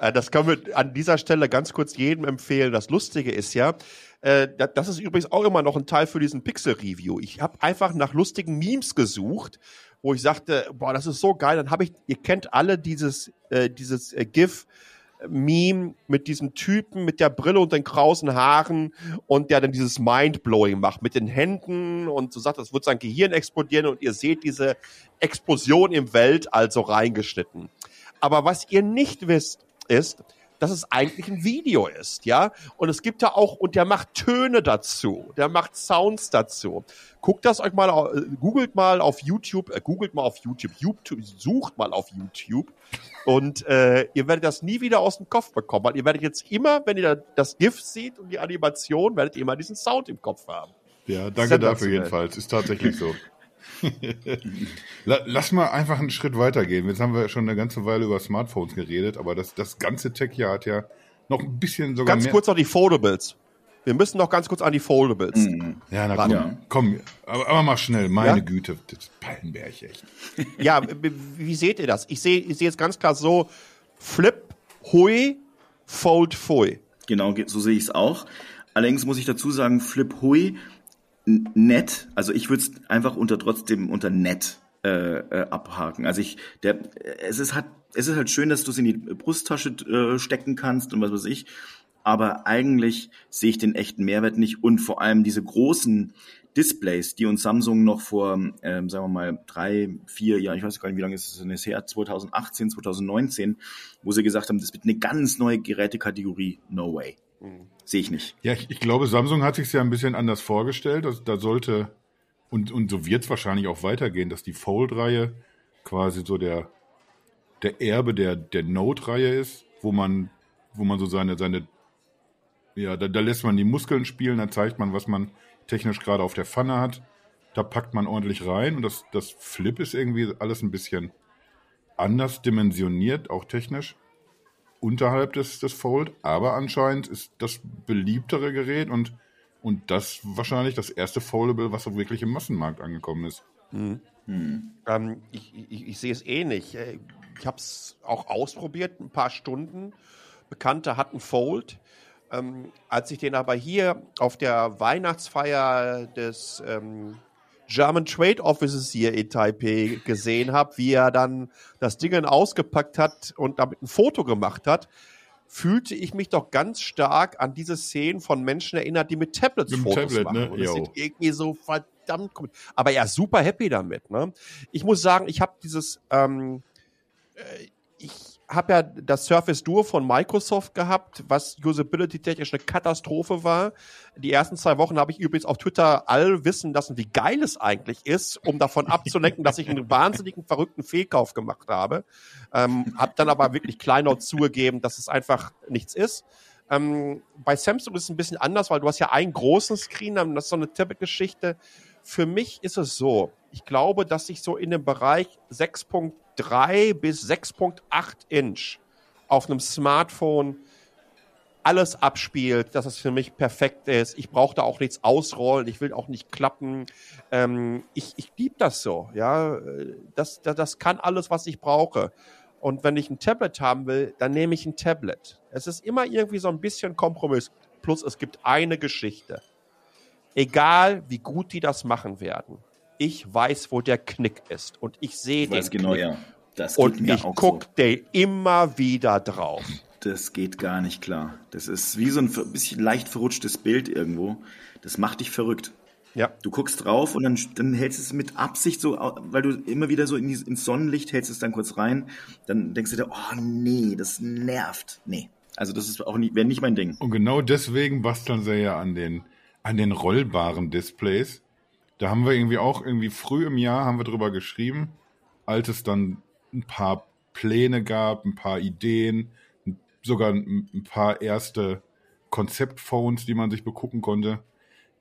Äh, das können wir an dieser Stelle ganz kurz jedem empfehlen. Das Lustige ist ja, äh, das ist übrigens auch immer noch ein Teil für diesen Pixel-Review. Ich habe einfach nach lustigen Memes gesucht, wo ich sagte, boah, das ist so geil. Dann habe ich, ihr kennt alle dieses, äh, dieses äh, GIF. Meme mit diesem Typen mit der Brille und den krausen Haaren und der dann dieses Mindblowing macht mit den Händen und so sagt, das wird sein Gehirn explodieren und ihr seht diese Explosion im Welt also reingeschnitten. Aber was ihr nicht wisst, ist, dass es eigentlich ein Video ist, ja. Und es gibt da auch, und der macht Töne dazu, der macht Sounds dazu. Guckt das euch mal, äh, googelt mal auf YouTube, äh, googelt mal auf YouTube, YouTube, sucht mal auf YouTube und äh, ihr werdet das nie wieder aus dem Kopf bekommen, weil ihr werdet jetzt immer, wenn ihr das GIF seht und die Animation, werdet ihr immer diesen Sound im Kopf haben. Ja, danke dafür jedenfalls. Ist tatsächlich so. Lass mal einfach einen Schritt weitergehen. Jetzt haben wir schon eine ganze Weile über Smartphones geredet, aber das, das ganze Tech hier hat ja noch ein bisschen sogar Ganz mehr kurz noch die Foldables. Wir müssen noch ganz kurz an die Foldables. Mhm. Ja, na komm, ja. komm aber, aber, mal schnell, meine ja? Güte, das Pallenberg echt. Ja, wie seht ihr das? Ich sehe ich sehe jetzt ganz klar so, Flip, Hui, Fold, Fui. Genau, so sehe ich es auch. Allerdings muss ich dazu sagen, Flip Hui nett, also ich würde es einfach unter trotzdem unter nett äh, äh, abhaken. Also ich, der, es ist halt, es ist halt schön, dass du es in die Brusttasche äh, stecken kannst und was weiß ich. Aber eigentlich sehe ich den echten Mehrwert nicht und vor allem diese großen Displays, die uns Samsung noch vor, ähm, sagen wir mal, drei, vier Jahren, ich weiß gar nicht, wie lange ist es denn her, 2018, 2019, wo sie gesagt haben, das wird eine ganz neue Gerätekategorie, no way. Mhm. Sehe ich nicht. Ja, ich, ich, glaube, Samsung hat sich ja ein bisschen anders vorgestellt. Also, da sollte, und, und so wird es wahrscheinlich auch weitergehen, dass die Fold-Reihe quasi so der, der Erbe der, der Note-Reihe ist, wo man, wo man so seine, seine, ja, da, da lässt man die Muskeln spielen, da zeigt man, was man technisch gerade auf der Pfanne hat. Da packt man ordentlich rein und das, das Flip ist irgendwie alles ein bisschen anders dimensioniert, auch technisch unterhalb des, des Fold, aber anscheinend ist das beliebtere Gerät und, und das wahrscheinlich das erste Foldable, was so wirklich im Massenmarkt angekommen ist. Mhm. Mhm. Ähm, ich, ich, ich, sehe es ähnlich. Äh, ich habe es auch ausprobiert, ein paar Stunden. Bekannte hatten Fold. Ähm, als ich den aber hier auf der Weihnachtsfeier des ähm, German Trade Offices hier in Taipei gesehen habe, wie er dann das Ding ausgepackt hat und damit ein Foto gemacht hat, fühlte ich mich doch ganz stark an diese Szenen von Menschen erinnert, die mit Tablets mit Fotos Tablet, machen. Ne? Und das sieht irgendwie so verdammt gut. Aber er ist super happy damit. Ne? Ich muss sagen, ich habe dieses, ähm, äh, ich habe ja das Surface Duo von Microsoft gehabt, was usability-technisch eine Katastrophe war. Die ersten zwei Wochen habe ich übrigens auf Twitter all wissen lassen, wie geil es eigentlich ist, um davon abzulenken, dass ich einen wahnsinnigen, verrückten Fehlkauf gemacht habe. Ähm, habe dann aber wirklich kleinlaut zugegeben, dass es einfach nichts ist. Ähm, bei Samsung ist es ein bisschen anders, weil du hast ja einen großen Screen, das ist so eine Tablet-Geschichte. Für mich ist es so, ich glaube, dass ich so in dem Bereich 6.3 bis 6.8 Inch auf einem Smartphone alles abspielt, dass es für mich perfekt ist. Ich brauche da auch nichts ausrollen, ich will auch nicht klappen. Ähm, ich ich liebe das so, ja. Das, das, das kann alles, was ich brauche. Und wenn ich ein Tablet haben will, dann nehme ich ein Tablet. Es ist immer irgendwie so ein bisschen Kompromiss. Plus es gibt eine Geschichte. Egal wie gut die das machen werden, ich weiß, wo der Knick ist und ich sehe den weiß genau, Knick. ja. Das und ich gucke so. den immer wieder drauf. Das geht gar nicht klar. Das ist wie so ein bisschen leicht verrutschtes Bild irgendwo. Das macht dich verrückt. Ja. Du guckst drauf und dann, dann hältst du es mit Absicht so, weil du immer wieder so in die, ins Sonnenlicht hältst es dann kurz rein. Dann denkst du dir, oh nee, das nervt. Nee. Also das ist auch nicht, wäre nicht mein Ding. Und genau deswegen basteln sie ja an den, an den rollbaren Displays. Da haben wir irgendwie auch irgendwie früh im Jahr haben wir drüber geschrieben, als es dann ein paar Pläne gab, ein paar Ideen, sogar ein paar erste Konzeptphones, die man sich begucken konnte.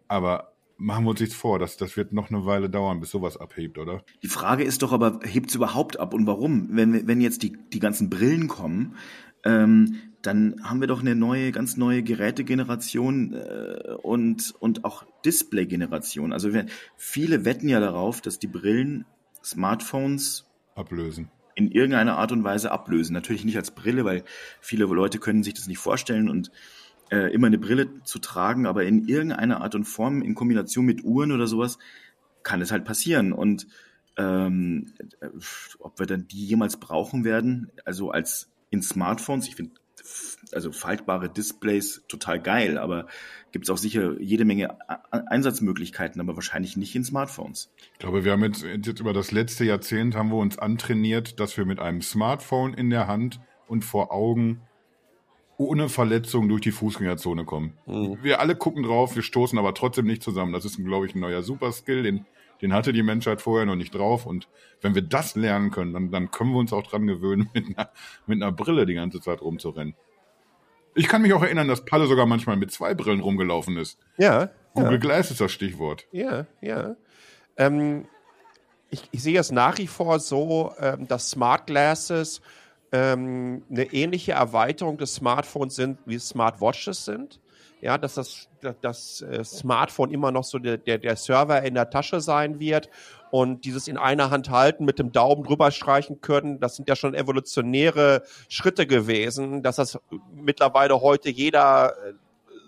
Aber machen wir uns nichts vor, das, das wird noch eine Weile dauern, bis sowas abhebt, oder? Die Frage ist doch aber, hebt es überhaupt ab und warum? Wenn, wenn jetzt die, die ganzen Brillen kommen, ähm, dann haben wir doch eine neue, ganz neue Gerätegeneration äh, und, und auch Display-Generation. Also wir, viele wetten ja darauf, dass die Brillen Smartphones ablösen. In irgendeiner Art und Weise ablösen. Natürlich nicht als Brille, weil viele Leute können sich das nicht vorstellen und äh, immer eine Brille zu tragen, aber in irgendeiner Art und Form in Kombination mit Uhren oder sowas kann es halt passieren. Und ähm, äh, ob wir dann die jemals brauchen werden, also als in Smartphones, ich finde also faltbare Displays total geil, aber gibt es auch sicher jede Menge Einsatzmöglichkeiten, aber wahrscheinlich nicht in Smartphones. Ich glaube, wir haben jetzt, jetzt über das letzte Jahrzehnt haben wir uns antrainiert, dass wir mit einem Smartphone in der Hand und vor Augen ohne Verletzung durch die Fußgängerzone kommen. Mhm. Wir alle gucken drauf, wir stoßen aber trotzdem nicht zusammen. Das ist, glaube ich, ein neuer Superskill, den den hatte die Menschheit vorher noch nicht drauf. Und wenn wir das lernen können, dann, dann können wir uns auch dran gewöhnen, mit einer, mit einer Brille die ganze Zeit rumzurennen. Ich kann mich auch erinnern, dass Palle sogar manchmal mit zwei Brillen rumgelaufen ist. Ja. Google ja. Glass ist das Stichwort. Ja, ja. Ähm, ich, ich, sehe es nach wie vor so, ähm, dass Smart Glasses ähm, eine ähnliche Erweiterung des Smartphones sind, wie Smartwatches sind ja, dass das, das äh, Smartphone immer noch so der, der, der Server in der Tasche sein wird und dieses in einer Hand halten, mit dem Daumen drüber streichen können, das sind ja schon evolutionäre Schritte gewesen, dass das mittlerweile heute jeder äh,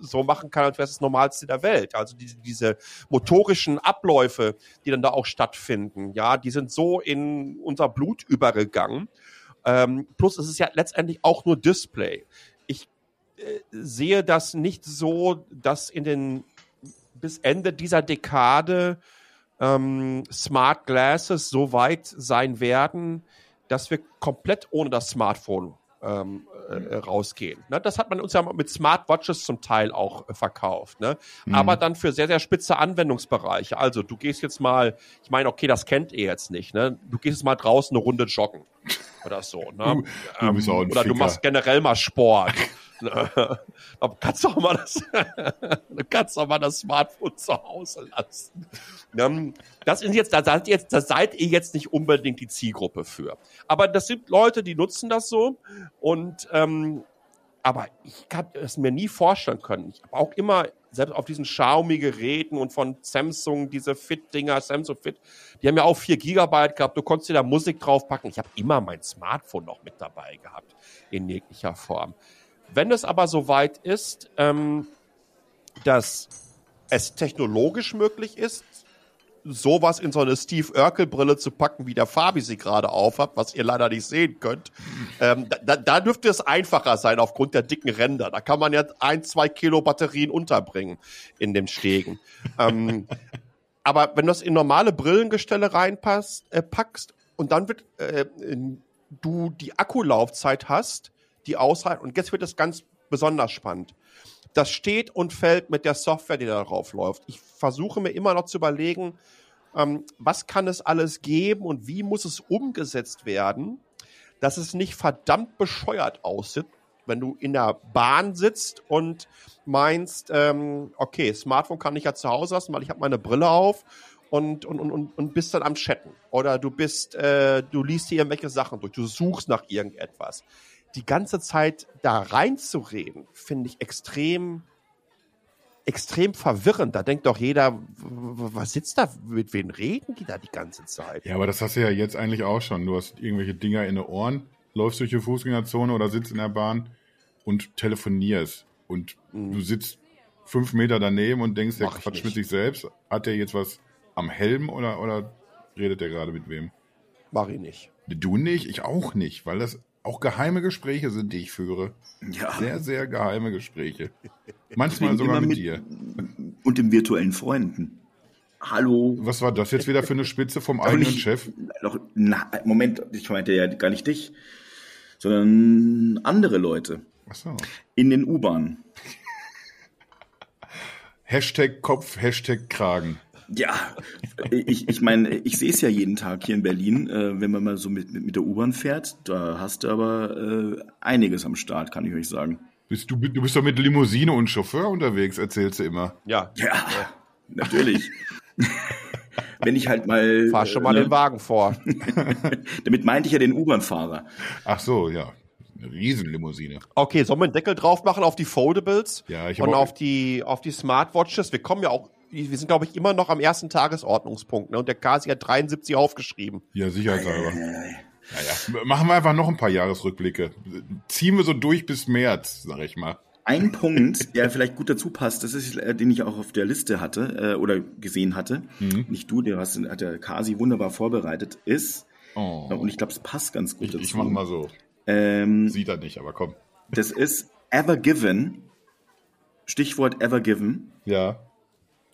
so machen kann, als wäre es das Normalste der Welt. Also diese, diese motorischen Abläufe, die dann da auch stattfinden, ja, die sind so in unser Blut übergegangen. Ähm, plus es ist ja letztendlich auch nur Display sehe das nicht so, dass in den bis Ende dieser Dekade ähm, Smart Glasses so weit sein werden, dass wir komplett ohne das Smartphone ähm, äh, rausgehen. Ne? Das hat man uns ja mit Smartwatches zum Teil auch äh, verkauft. Ne? Mhm. Aber dann für sehr, sehr spitze Anwendungsbereiche. Also du gehst jetzt mal, ich meine, okay, das kennt ihr jetzt nicht. Ne? Du gehst jetzt mal draußen eine Runde joggen oder so. Ne? Du, du ähm, oder du machst generell mal Sport. du kannst doch mal das, du kannst doch mal das Smartphone zu Hause lassen. Das ist jetzt, da seid, jetzt, da seid ihr jetzt nicht unbedingt die Zielgruppe für. Aber das sind Leute, die nutzen das so und ähm, aber ich kann es mir nie vorstellen können. Ich habe auch immer, selbst auf diesen Xiaomi-Geräten und von Samsung, diese Fit-Dinger, Samsung Fit, die haben ja auch 4 Gigabyte gehabt, du konntest dir da Musik draufpacken. Ich habe immer mein Smartphone noch mit dabei gehabt, in jeglicher Form Wenn es aber soweit ist, ähm, dass es technologisch möglich ist, sowas in so eine Steve Urkel-Brille zu packen, wie der Fabi sie gerade aufhat, was ihr leider nicht sehen könnt, ähm, da, da dürfte es einfacher sein aufgrund der dicken Ränder. Da kann man ja ein, zwei Kilo Batterien unterbringen in dem Stegen. ähm, aber wenn du das in normale Brillengestelle reinpasst, äh, packst und dann wird äh, du die Akkulaufzeit hast, die ausreicht, und jetzt wird es ganz besonders spannend. Das steht und fällt mit der Software, die darauf läuft. Ich versuche mir immer noch zu überlegen, ähm, was kann es alles geben und wie muss es umgesetzt werden, dass es nicht verdammt bescheuert aussieht, wenn du in der Bahn sitzt und meinst, ähm, okay, Smartphone kann ich ja zu Hause lassen, weil ich habe meine Brille auf und, und, und, und bist dann am Chatten. Oder du bist, äh, du liest hier irgendwelche Sachen durch, du suchst nach irgendetwas die ganze Zeit da reinzureden, finde ich extrem, extrem verwirrend. Da denkt doch jeder, was sitzt da, mit wem reden die da die ganze Zeit? Ja, aber das hast du ja jetzt eigentlich auch schon. Du hast irgendwelche Dinger in den Ohren, läufst durch die Fußgängerzone oder sitzt in der Bahn und telefonierst. Und mhm. du sitzt fünf Meter daneben und denkst, der Quatsch mit sich selbst. Hat der jetzt was am Helm oder, oder redet der gerade mit wem? Mach ich nicht. Du nicht, ich auch nicht, weil das auch geheime Gespräche sind, die ich führe. Ja. Sehr, sehr geheime Gespräche. Manchmal sogar mit, mit, dir. Und dem virtuellen Freunden. Hallo. Was war das jetzt wieder für eine Spitze vom eigenen nicht, Chef? Doch, na, Moment, ich meinte ja gar nicht dich, sondern andere Leute. Ach so. In den U-Bahnen. Hashtag Kopf, Hashtag Kragen. Ja, ich, ich meine, ich sehe es ja jeden Tag hier in Berlin, äh, wenn man mal so mit, mit, mit der U-Bahn fährt. Da hast du aber äh, einiges am Start, kann ich euch sagen. Bist du, du bist doch mit Limousine und Chauffeur unterwegs, erzählst du immer. Ja. Ja, natürlich. wenn ich halt mal. Fahr schon mal äh, den Wagen vor. Damit meinte ich ja den U-Bahn-Fahrer. Ach so, ja. Eine Riesenlimousine. Okay, sollen wir einen Deckel drauf machen auf die Foldables? Ja, ich Und auf die, auf die Smartwatches? Wir kommen ja auch wir sind, glaube ich, immer noch am ersten Tagesordnungspunkt. Ne? Und der Kasi hat 73 aufgeschrieben. Ja, sicherheitshalber. Naja, machen wir einfach noch ein paar Jahresrückblicke. Ziehen wir so durch bis März, sag ich mal. Ein Punkt, der vielleicht gut dazu passt, das ist, äh, den ich auch auf der Liste hatte äh, oder gesehen hatte, mhm. nicht du, der hast, hat der Kasi wunderbar vorbereitet, ist, oh. und ich glaube, es passt ganz gut ich, dazu. Ich mach mal so. Ähm, Sieht er nicht, aber komm. Das ist Ever Given. Stichwort Ever Given. Ja.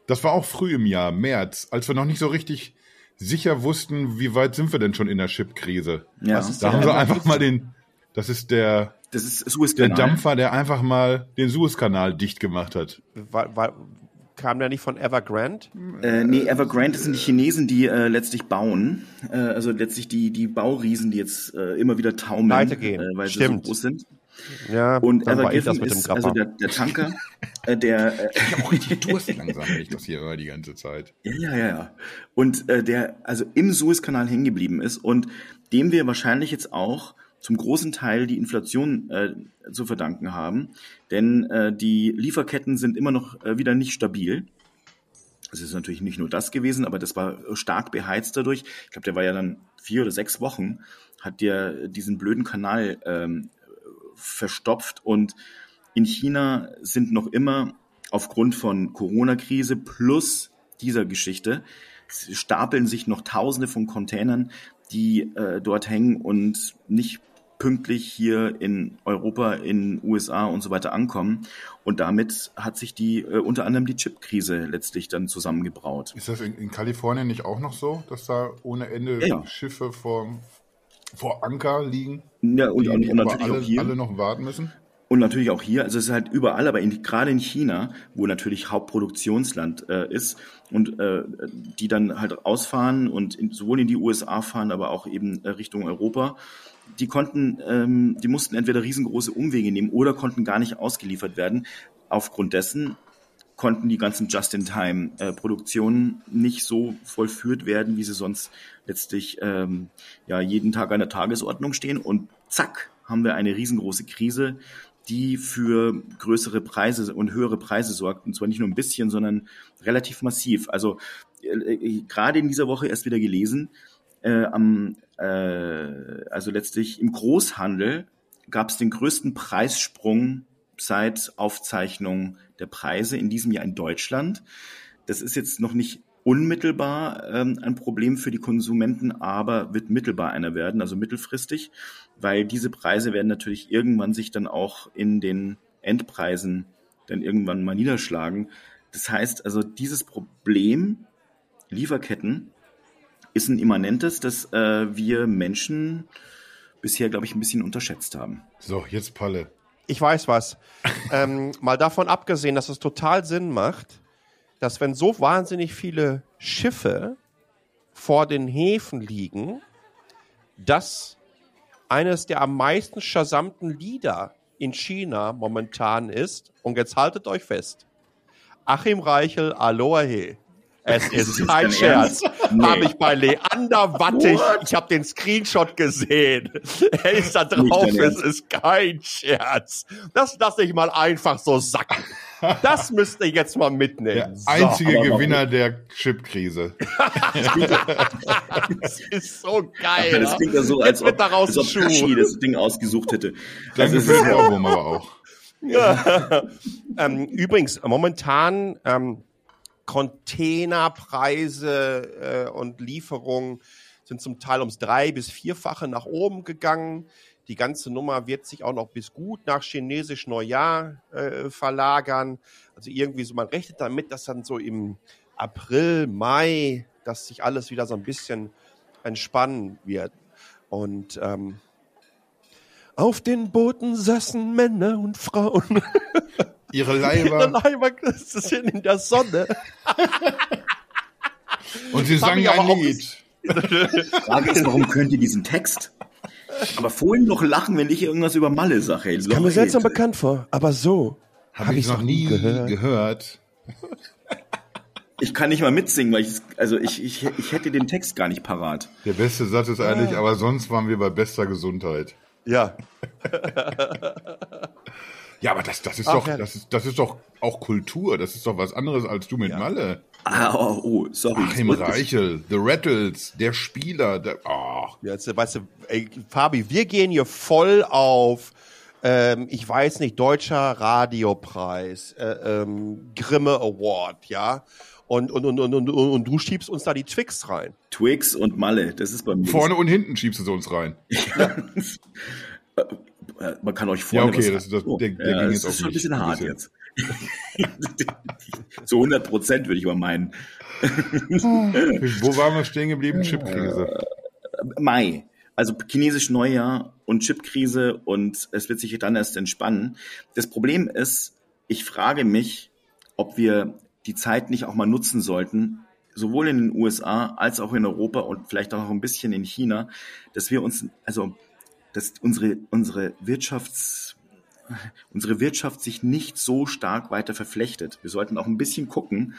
Das war auch früh im Jahr, März, als wir noch nicht so richtig sicher wussten, wie weit sind wir denn schon in der Chip-Krise. Ja. Da haben sie einfach mal den, das ist der, das ist Suezkanal. der Dampfer, der einfach mal den Suezkanal dicht gemacht hat. War, war, kam der nicht von Evergrande? Äh, nee, Evergrande das sind die Chinesen, die äh, letztlich bauen. Äh, also letztlich die, die Bauriesen, die jetzt äh, immer wieder taumeln, Weitergehen. Äh, weil Stimmt. sie so groß sind. Ja, und Evergiven ist also der, der Tanker, äh, der. Äh, ich habe auch richtig Durst langsam, wenn ich das hier höre die ganze Zeit. Ja, ja, ja, ja. Und äh, der also im Suezkanal hängen geblieben ist und dem wir wahrscheinlich jetzt auch zum großen Teil die Inflation äh, zu verdanken haben, denn äh, die Lieferketten sind immer noch äh, wieder nicht stabil. Es ist natürlich nicht nur das gewesen, aber das war stark beheizt dadurch. Ich glaube, der war ja dann vier oder sechs Wochen, hat der diesen blöden Kanal ähm, verstopft und in China sind noch immer aufgrund von Corona-Krise plus dieser Geschichte stapeln sich noch Tausende von Containern, die äh, dort hängen und nicht pünktlich hier in Europa, in USA und so weiter ankommen. Und damit hat sich die äh, unter anderem die Chip-Krise letztlich dann zusammengebraut. Ist das in, in, Kalifornien nicht auch noch so, dass da ohne Ende ja. Schiffe vor, vor Anker liegen? Ja, und, und, und natürlich alle, auch hier. alle noch warten müssen? Und natürlich auch hier, also es ist halt überall, aber in, gerade in China, wo natürlich Hauptproduktionsland äh, ist und äh, die dann halt ausfahren und in, sowohl in die USA fahren, aber auch eben äh, Richtung Europa, die konnten, ähm, die mussten entweder riesengroße Umwege nehmen oder konnten gar nicht ausgeliefert werden. Aufgrund dessen konnten die ganzen Just-in-Time-Produktionen nicht so vollführt werden, wie sie sonst letztlich ähm, ja jeden Tag an der Tagesordnung stehen. Und zack, haben wir eine riesengroße Krise, die für größere Preise und höhere Preise sorgt. Und zwar nicht nur ein bisschen, sondern relativ massiv. Also äh, äh, gerade in dieser Woche erst wieder gelesen, äh, am, äh, also letztlich im Großhandel gab es den größten Preissprung seit Aufzeichnung der Preise in diesem Jahr in Deutschland. Das ist jetzt noch nicht unmittelbar ähm, ein Problem für die Konsumenten, aber wird mittelbar einer werden, also mittelfristig, weil diese Preise werden natürlich irgendwann sich dann auch in den Endpreisen dann irgendwann mal niederschlagen. Das heißt also, dieses Problem Lieferketten ist ein immanentes, das äh, wir Menschen bisher, glaube ich, ein bisschen unterschätzt haben. So, jetzt Palle. Ich weiß was. ähm, mal davon abgesehen, dass es total Sinn macht, dass wenn so wahnsinnig viele Schiffe vor den Häfen liegen, dass eines der am meisten schasamten Lieder in China momentan ist, und jetzt haltet euch fest, Achim Reichel, Aloha. Es ist kein Scherz. Nee. Habe ich bei Leander Wattig, What? ich habe den Screenshot gesehen. Er ist da drauf, es ist kein Scherz. Das lasse ich mal einfach so sacken. Das müsst ihr jetzt mal mitnehmen. Der einzige so, Gewinner der Chipkrise. das ist so geil. Das klingt ja so, als ob, als ob Tashi das Ding ausgesucht hätte. Danke für den Ohrwurm aber auch. Ja. ähm, übrigens, momentan ähm, Containerpreise äh, und Lieferungen sind zum Teil ums drei- bis vierfache nach oben gegangen. Die ganze Nummer wird sich auch noch bis gut nach chinesisch Neujahr äh, verlagern. Also irgendwie so, man rechnet damit, dass dann so im April, Mai, dass sich alles wieder so ein bisschen entspannen wird. Und ähm, auf den Booten saßen Männer und Frauen. Ihre Leiber. Ihre Leiber sind in der Sonne. Und sie sangen ein Lied. Die Frage ist, warum könnt ihr diesen Text? Aber vorhin noch lachen, wenn ich irgendwas über Malle sage. Das kam mir seltsam bekannt vor, aber so habe hab ich noch nie gehört. gehört. Ich kann nicht mal mitsingen, weil ich, also ich, ich, ich hätte den Text gar nicht parat. Der beste Satz ist eigentlich, aber sonst waren wir bei bester Gesundheit. Ja. Ja, aber das, das ist Ach, doch, ja. das ist, das ist doch auch Kultur. Das ist doch was anderes als du mit ja. Malle. Ah, oh, oh sorry. Achim Reichel, The Rattles, der Spieler, der, oh. Ja, jetzt, weißt du, ey, Fabi, wir gehen hier voll auf, ähm, ich weiß nicht, Deutscher Radiopreis, äh, ähm, Grimme Award, ja. Und, und, und, und, und, und du schiebst uns da die Twix rein. Twix und Malle, das ist bei mir. Vorne und hinten schiebst du sie uns rein. Ja. Äh, man kann euch vorstellen. Ja, okay, das, das, der, der ja, ging das jetzt ist schon ein bisschen ein hart jetzt. Zu 100 Prozent würde ich mal meinen. Wo waren wir stehen geblieben? Chipkrise. Äh, Mai. Also chinesisch Neujahr und Chipkrise und es wird sich dann erst entspannen. Das Problem ist, ich frage mich, ob wir die Zeit nicht auch mal nutzen sollten, sowohl in den USA als auch in Europa und vielleicht auch ein bisschen in China, dass wir uns, also dass unsere, unsere Wirtschafts, unsere Wirtschaft sich nicht so stark weiter verflechtet. Wir sollten auch ein bisschen gucken,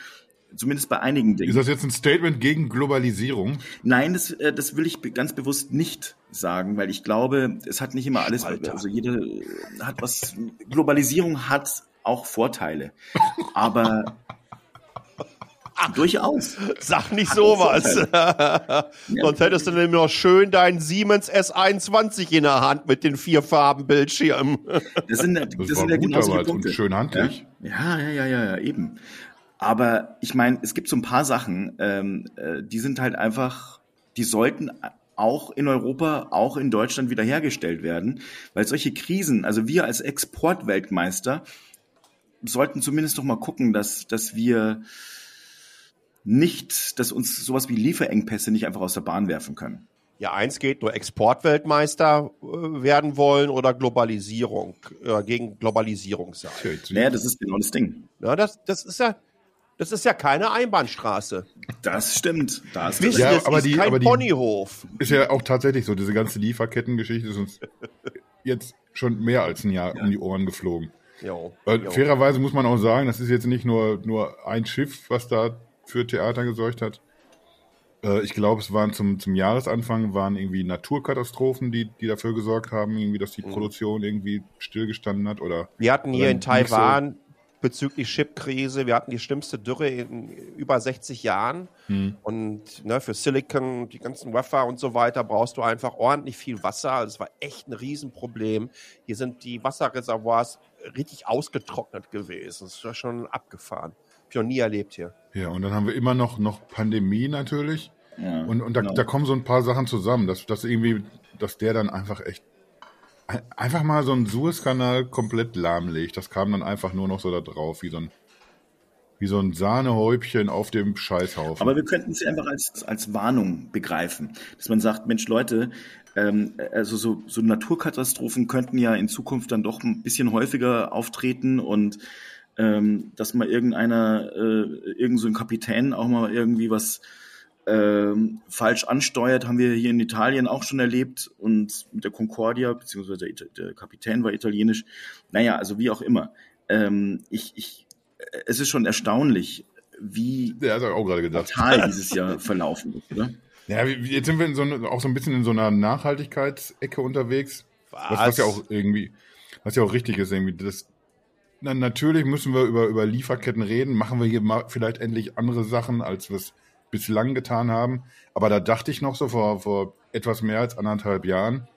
zumindest bei einigen Dingen. Ist das jetzt ein Statement gegen Globalisierung? Nein, das, äh, das will ich ganz bewusst nicht sagen, weil ich glaube, es hat nicht immer alles, Alter. also jede hat was, Globalisierung hat auch Vorteile. Aber Durchaus. Sag nicht Hat sowas. Sonst hättest du nämlich noch schön deinen Siemens S21 in der Hand mit den vier Farben Bildschirmen. Das sind, das, das sind ja genau die Punkte. Und schön handlich. Ja, ja, ja, ja, ja, eben. Aber ich meine, es gibt so ein paar Sachen, ähm, äh, die sind halt einfach, die sollten auch in Europa, auch in Deutschland wiederhergestellt werden, weil solche Krisen, also wir als Exportweltmeister sollten zumindest noch mal gucken, dass, dass wir nicht, dass uns sowas wie Lieferengpässe nicht einfach aus der Bahn werfen können. Ja, eins geht, nur Exportweltmeister äh, werden wollen oder Globalisierung, äh, gegen Globalisierung sein. Naja, das ist genau das Ding. Ja, das, das ist ja, das ist ja keine Einbahnstraße. Das stimmt. Da ist ja, das aber ist die, kein aber die, Ponyhof. Ist ja auch tatsächlich so. Diese ganze Lieferkettengeschichte ist uns jetzt schon mehr als ein Jahr ja. um die Ohren geflogen. Jo, jo. Fairerweise muss man auch sagen, das ist jetzt nicht nur, nur ein Schiff, was da für Theater gesorgt hat. Äh, ich glaube, es waren zum, zum Jahresanfang waren irgendwie Naturkatastrophen, die, die dafür gesorgt haben, irgendwie, dass die mhm. Produktion irgendwie stillgestanden hat oder. Wir hatten hier in Taiwan so bezüglich Chipkrise, wir hatten die schlimmste Dürre in über 60 Jahren. Hm. Und ne, für Silicon, die ganzen Wafer und so weiter, brauchst du einfach ordentlich viel Wasser. Also es war echt ein Riesenproblem. Hier sind die Wasserreservoirs richtig ausgetrocknet gewesen. Das war schon abgefahren. Hab ich noch nie erlebt hier. Ja, und dann haben wir immer noch, noch Pandemie natürlich. Ja, Und, und da, genau. da kommen so ein paar Sachen zusammen, dass, dass irgendwie, dass der dann einfach echt ein- einfach mal so einen Suezkanal komplett lahmlegt. Das kam dann einfach nur noch so da drauf, wie so ein, wie so ein Sahnehäubchen auf dem Scheißhaufen. Aber wir könnten es einfach als, als Warnung begreifen, dass man sagt, Mensch Leute, ähm, also so, so Naturkatastrophen könnten ja in Zukunft dann doch ein bisschen häufiger auftreten und ähm, dass mal irgendeiner, äh, irgend so ein Kapitän auch mal irgendwie was ähm, falsch ansteuert, haben wir hier in Italien auch schon erlebt und mit der Concordia, beziehungsweise der, der Kapitän war italienisch. Naja, also wie auch immer. Ähm, ich, ich, äh, es ist schon erstaunlich, wie ja, das hab ich auch gerade gedacht. fatal dieses Jahr verlaufen ist, oder? Ja, jetzt sind wir in so, auch so ein bisschen in so einer Nachhaltigkeitsecke unterwegs. Was, was ja auch irgendwie, was ja auch richtig ist, irgendwie. Das, na, natürlich müssen wir über, über Lieferketten reden. Machen wir hier mal vielleicht endlich andere Sachen, als wir es bislang getan haben. Aber da dachte ich noch so vor, vor etwas mehr als anderthalb Jahren,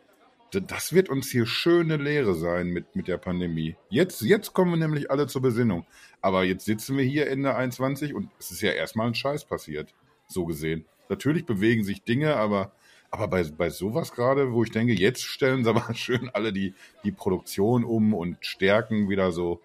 das wird uns hier schöne Lehre sein mit, mit der Pandemie. Jetzt, jetzt kommen wir nämlich alle zur Besinnung. Aber jetzt sitzen wir hier Ende 21 und es ist ja erstmal ein Scheiß passiert. So gesehen. Natürlich bewegen sich Dinge, aber, aber bei, bei sowas gerade, wo ich denke, jetzt stellen sie aber schön alle die, die Produktion um und stärken wieder so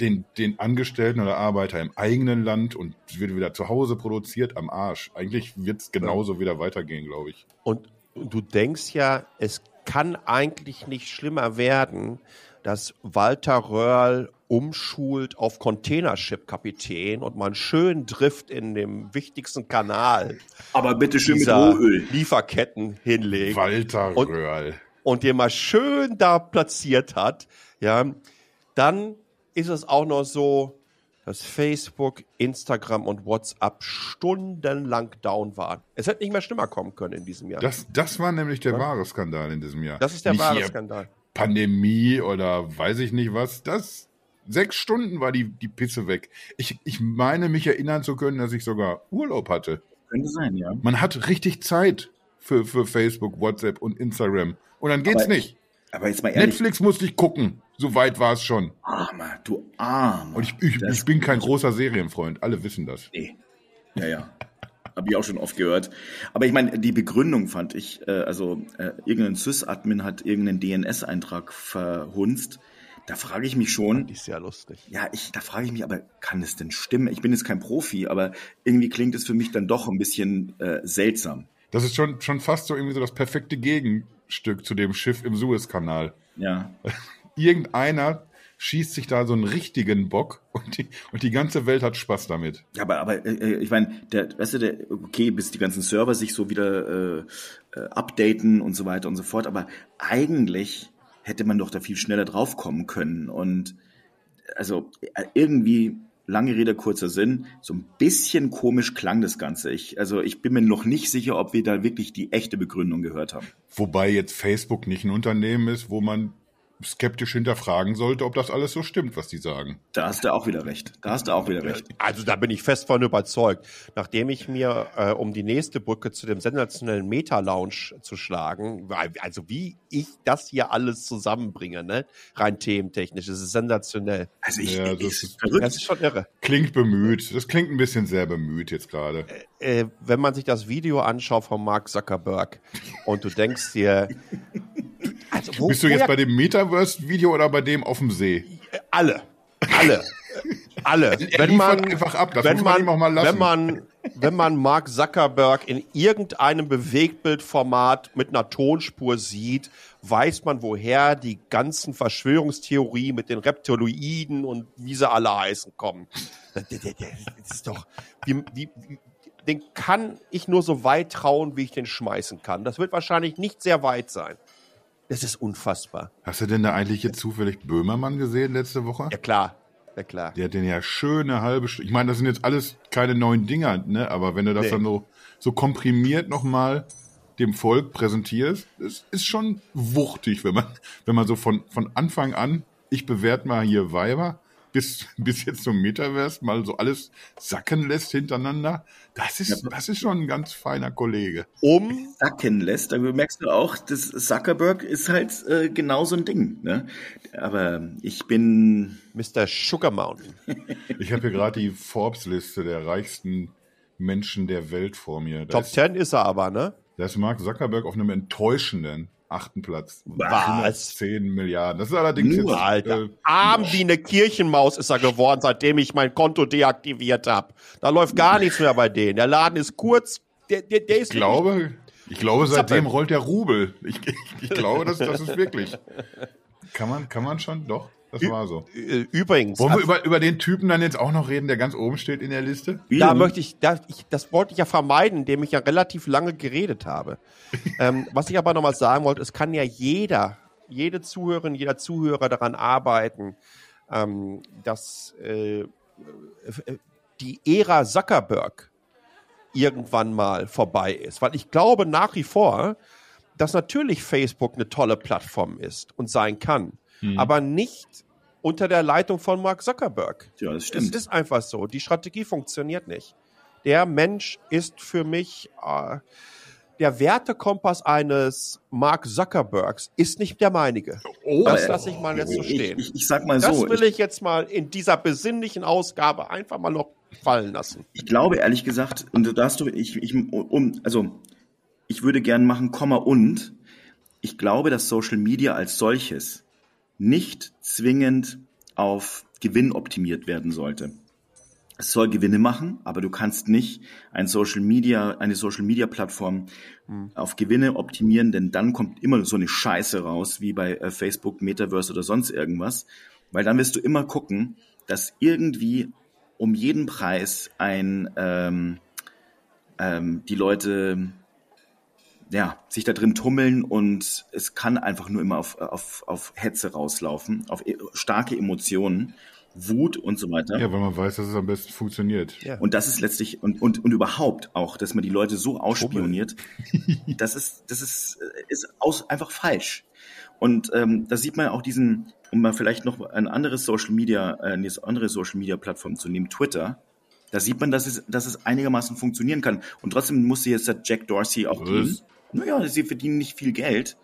den, den Angestellten oder Arbeiter im eigenen Land und wird wieder zu Hause produziert am Arsch. Eigentlich wird es genauso wieder weitergehen, glaube ich. Und du denkst ja, es kann eigentlich nicht schlimmer werden, dass Walter Röhrl umschult auf Containership-Kapitän und man schön trifft in dem wichtigsten Kanal Aber bitte schön mit Rohöl. Lieferketten hinlegt Walter Und- Röhrl. und den mal schön da platziert hat, ja, dann ist es auch noch so, dass Facebook, Instagram und WhatsApp stundenlang down waren. Es hätte nicht mehr schlimmer kommen können in diesem Jahr. Das, das war nämlich der wahre Skandal in diesem Jahr. Das ist der Nicht wahre Skandal. Pandemie oder weiß ich nicht was. Das sechs Stunden war die, die Pisse weg. Ich, ich meine mich erinnern zu können, dass ich sogar Urlaub hatte. Könnte sein, ja. Man hat richtig Zeit für, für Facebook, WhatsApp und Instagram. Und dann geht's Aber- nicht. Aber jetzt mal ehrlich. Netflix musste ich gucken. So weit war es schon. Armer, du Armer. Und ich, ich, Das- ich bin kein großer Serienfreund. Alle wissen das. Nee. Ja, ja. Habe ich auch schon oft gehört. Aber ich meine, die Begründung fand ich, äh, also äh, irgendein Sys-Admin hat irgendeinen DNS-Eintrag verhunzt. Da frage ich mich schon, Die ist ja lustig. ja, ich, da frage ich mich, aber kann es denn stimmen? Ich bin jetzt kein Profi, aber irgendwie klingt es für mich dann doch ein bisschen äh, seltsam. Das ist schon, schon fast so irgendwie so das perfekte Gegenstück zu dem Schiff im Suezkanal. Ja. Irgendeiner schießt sich da so einen richtigen Bock und die, und die ganze Welt hat Spaß damit. Ja, aber, aber äh, ich meine, der, weißt du, der, okay, bis die ganzen Server sich so wieder äh, äh, updaten und so weiter und so fort, aber eigentlich hätte man doch da viel schneller draufkommen können. Und also äh, irgendwie, lange Rede, kurzer Sinn, so ein bisschen komisch klang das Ganze. Ich, also ich bin mir noch nicht sicher, ob wir da wirklich die echte Begründung gehört haben. Wobei jetzt Facebook nicht ein Unternehmen ist, wo man skeptisch hinterfragen sollte, ob das alles so stimmt, was die sagen. Da hast du auch wieder recht. Da hast du auch wieder recht. Also da bin ich fest von überzeugt. Nachdem ich mir, äh, um die nächste Brücke zu dem sensationellen Meta-Lounge zu schlagen, weil- also wie ich das hier alles zusammenbringe, ne? rein thementechnisch, das ist sensationell. Also ich, Ja, ich das ist ist-. Das ist schon irre. Klingt bemüht. Das klingt ein bisschen sehr bemüht jetzt gerade. Äh, wenn man sich das Video anschaut von Mark Zuckerberg und du denkst dir, also wo, Bist du jetzt bei dem Metaverse-Video oder bei dem auf dem See? alle, alle, alle. Wenn man, einfach ab, das wenn muss man man, ihm auch mal lassen. wenn man, wenn man Mark Zuckerberg in irgendeinem Bewegtbildformat mit einer Tonspur sieht, weiß man, woher die ganzen Verschwörungstheorien mit den Reptiloiden und wie sie alle heißen kommen. Das ist doch, wie, wie- den kann ich nur so weit trauen, wie ich den schmeißen kann. Das wird wahrscheinlich nicht sehr weit sein. Das ist unfassbar. Hast du denn da eigentlich jetzt zufällig Böhmermann gesehen letzte Woche? Ja klar, ja klar. Der hat den ja schöne halbe Stunde. Ich meine, das sind jetzt alles keine neuen Dinger, ne? Aber wenn du das Nee. dann so, so komprimiert nochmal dem Volk präsentierst, das ist schon wuchtig, wenn man, wenn man so von, von Anfang an, ich bewerte mal hier Weiber, bis, bis jetzt zum Metaverse mal so alles sacken lässt hintereinander, das ist, ja. das ist schon ein ganz feiner Kollege. Um sacken lässt, da merkst du auch, das Zuckerberg ist halt äh, genau so ein Ding. Ne? Aber ich bin Mr. Sugar Mountain. ich habe hier gerade die Forbes-Liste der reichsten Menschen der Welt vor mir. Da Top ist, 10 ist er aber, ne? Da ist Mark Zuckerberg auf einem enttäuschenden achten Platz. Was? 10 Milliarden. Das ist allerdings Nur, jetzt, Alter. Äh, Arm wie eine Kirchenmaus ist er geworden, seitdem ich mein Konto deaktiviert habe. Da läuft gar nichts mehr bei denen. Der Laden ist kurz. Der, der, der ist ich glaube, ich glaube, seitdem rollt der Rubel. Ich, ich, ich glaube, das, das ist wirklich. Kann man, kann man schon? Doch. Das war so. Übrigens. Wollen wir über, über den Typen dann jetzt auch noch reden, der ganz oben steht in der Liste? Da ja. möchte ich, da, ich, das wollte ich ja vermeiden, indem ich ja relativ lange geredet habe. ähm, was ich aber nochmal sagen wollte, es kann ja jeder, jede Zuhörerin, jeder Zuhörer daran arbeiten, ähm, dass äh, äh die Ära Zuckerberg irgendwann mal vorbei ist. Weil ich glaube nach wie vor, dass natürlich Facebook eine tolle Plattform ist und sein kann, mhm. aber nicht unter der Leitung von Mark Zuckerberg. Ja, das stimmt. Es ist einfach so. Die Strategie funktioniert nicht. Der Mensch ist für mich äh, der Wertekompass eines Mark Zuckerbergs ist nicht der meinige. Oh, das lasse ich mal jetzt so stehen. Ich, ich, ich sag mal das so. Das will ich, ich jetzt mal in dieser besinnlichen Ausgabe einfach mal noch fallen lassen. Ich glaube ehrlich gesagt, und da hast du, ich, ich, um, also ich würde gern machen, Komma und. Ich glaube, dass Social Media als solches nicht zwingend auf Gewinn optimiert werden sollte. Es soll Gewinne machen, aber du kannst nicht ein Social Media, eine Social Media Plattform mhm. auf Gewinne optimieren, denn dann kommt immer so eine Scheiße raus, wie bei äh, Facebook, Metaverse oder sonst irgendwas, weil dann wirst du immer gucken, dass irgendwie um jeden Preis ein ähm, ähm, die Leute ja, sich da drin tummeln und es kann einfach nur immer auf, auf, auf Hetze rauslaufen, auf e starke Emotionen, Wut und so weiter. Ja, weil man weiß, dass es am besten funktioniert. Ja. Und das ist letztlich, und, und, und überhaupt auch, dass man die Leute so ausspioniert, das ist, das ist, ist aus, einfach falsch. Und ähm, da sieht man auch diesen, um mal vielleicht noch ein anderes Social Media, äh, eine andere Social Media Plattform zu nehmen, Twitter, da sieht man, dass es, dass es einigermaßen funktionieren kann. Und trotzdem musste jetzt der Jack Dorsey auch gehen naja, sie verdienen nicht viel Geld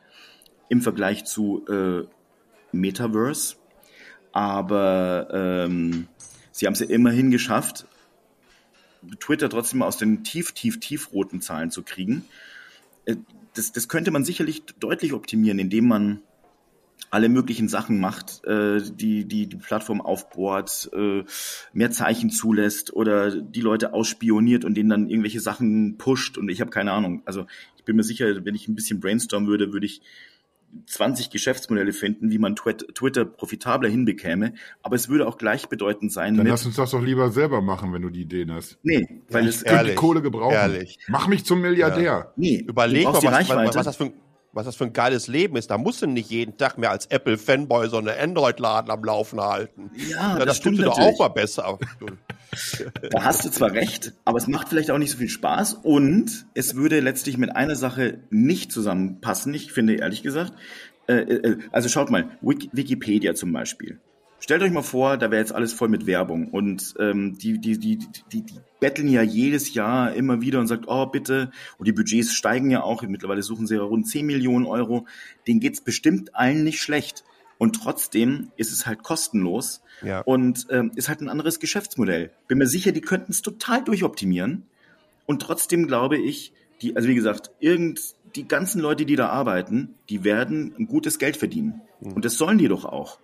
im Vergleich zu äh, Metaverse, aber ähm, sie haben es ja immerhin geschafft, Twitter trotzdem aus den tief, tief, tiefroten Zahlen zu kriegen. Äh, das, das könnte man sicherlich deutlich optimieren, indem man alle möglichen Sachen macht, äh, die, die die Plattform aufbohrt, äh, mehr Zeichen zulässt oder die Leute ausspioniert und denen dann irgendwelche Sachen pusht und ich habe keine Ahnung. Also ich bin mir sicher, wenn ich ein bisschen brainstormen würde, würde ich 20 Geschäftsmodelle finden, wie man Twitter profitabler hinbekäme, aber es würde auch gleichbedeutend sein. Dann lass uns das doch lieber selber machen, wenn du die Ideen hast. Nee, weil ja, es könnte Kohle gebrauchen. Ehrlich. Mach mich zum Milliardär. Ja. Nee, überleg mal, was, was, was das für ein was das für ein geiles Leben ist. Da musst du nicht jeden Tag mehr als Apple-Fanboy so eine Android-Laden am Laufen halten. Ja, ja das, das tut dir doch auch mal besser. da hast du zwar recht, aber es macht vielleicht auch nicht so viel Spaß und es würde letztlich mit einer Sache nicht zusammenpassen. Ich finde ehrlich gesagt, äh, äh, also schaut mal, Wikipedia zum Beispiel. Stellt euch mal vor, da wäre jetzt alles voll mit Werbung und ähm, die, die, die, die, die betteln ja jedes Jahr immer wieder und sagt, oh bitte, und die Budgets steigen ja auch, mittlerweile suchen sie ja rund 10 Millionen Euro, denen geht's bestimmt allen nicht schlecht. Und trotzdem ist es halt kostenlos ja. und ähm, ist halt ein anderes Geschäftsmodell. Bin mir sicher, die könnten es total durchoptimieren. Und trotzdem glaube ich, die, also wie gesagt, irgend die ganzen Leute, die da arbeiten, die werden ein gutes Geld verdienen. Mhm. Und das sollen die doch auch.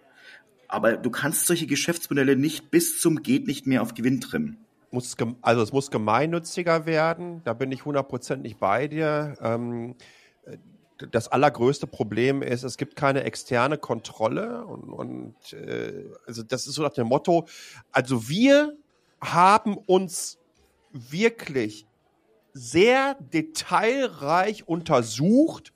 Aber du kannst solche Geschäftsmodelle nicht bis zum geht nicht mehr auf Gewinn trimmen. Muss, also es muss gemeinnütziger werden, da bin ich hundertprozentig bei dir. Ähm, das allergrößte Problem ist, es gibt keine externe Kontrolle und, und äh, also das ist so nach dem Motto, also wir haben uns wirklich sehr detailreich untersucht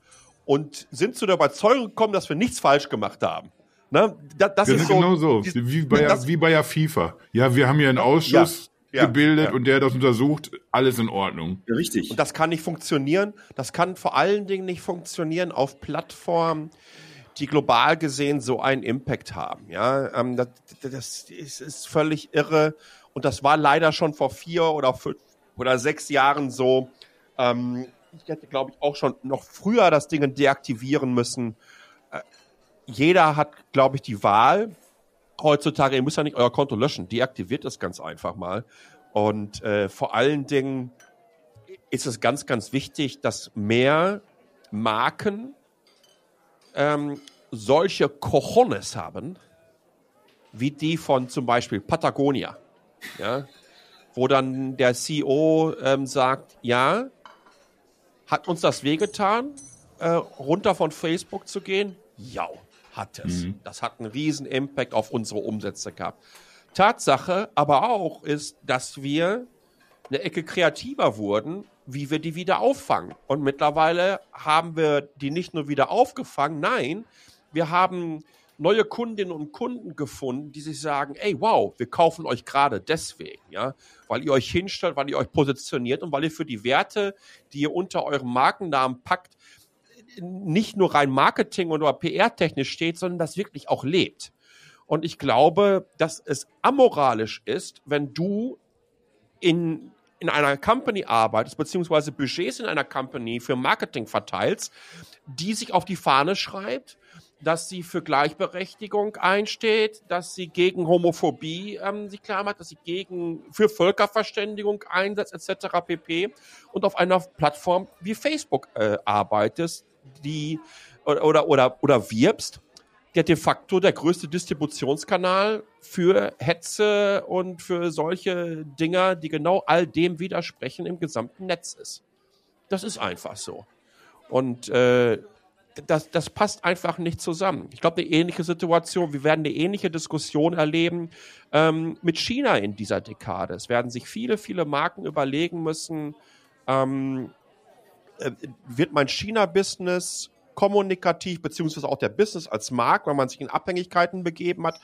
und sind zu der Überzeugung gekommen, dass wir nichts falsch gemacht haben. Ne? Das, das, ist so, genau so, wie bei, das, wie bei der FIFA. Ja, wir haben hier einen Ausschuss ja, gebildet ja. und der hat das untersucht, alles in Ordnung. Ja, richtig. Und das kann nicht funktionieren. Das kann vor allen Dingen nicht funktionieren auf Plattformen, die global gesehen so einen Impact haben. Ja, ähm, das, das ist, ist völlig irre und das war leider schon vor vier oder fünf oder sechs Jahren so. Ähm, ich hätte, glaube ich, auch schon noch früher das Ding deaktivieren müssen. Jeder hat, glaube ich, die Wahl. Heutzutage, ihr müsst ja nicht euer Konto löschen. Deaktiviert es ganz einfach mal. Und äh, vor allen Dingen ist es ganz, ganz wichtig, dass mehr Marken ähm, solche Cojones haben, wie die von zum Beispiel Patagonia. Ja, wo dann der CEO ähm, sagt, ja, hat uns das wehgetan, äh, runter von Facebook zu gehen? Ja, hat es. Mhm. Das hat einen riesen Impact auf unsere Umsätze gehabt. Tatsache aber auch ist, dass wir eine Ecke kreativer wurden, wie wir die wieder auffangen. Und mittlerweile haben wir die nicht nur wieder aufgefangen, nein, wir haben neue Kundinnen und Kunden gefunden, die sich sagen, ey, wow, wir kaufen euch gerade deswegen, ja, weil ihr euch hinstellt, weil ihr euch positioniert und weil ihr für die Werte, die ihr unter eurem Markennamen packt, nicht nur rein Marketing oder PR-technisch steht, sondern das wirklich auch lebt. Und ich glaube, dass es amoralisch ist, wenn du in, in einer Company arbeitest, beziehungsweise Budgets in einer Company für Marketing verteilst, die sich auf die Fahne schreibt, dass sie für Gleichberechtigung einsteht, dass sie gegen Homophobie ähm, sich klar macht, dass sie gegen für Völkerverständigung einsetzt etc. pp. und auf einer Plattform wie Facebook äh, arbeitest, die oder, oder oder oder wirbst, der de facto der größte Distributionskanal für Hetze und für solche Dinger, die genau all dem widersprechen im gesamten Netz ist. Das ist einfach so. Und äh, das, das passt einfach nicht zusammen. Ich glaube, eine ähnliche Situation, wir werden eine ähnliche Diskussion erleben ähm, mit China in dieser Dekade. Es werden sich viele, viele Marken überlegen müssen, ähm, äh, wird mein China-Business kommunikativ, beziehungsweise auch der Business als Markt, weil man sich in Abhängigkeiten begeben hat,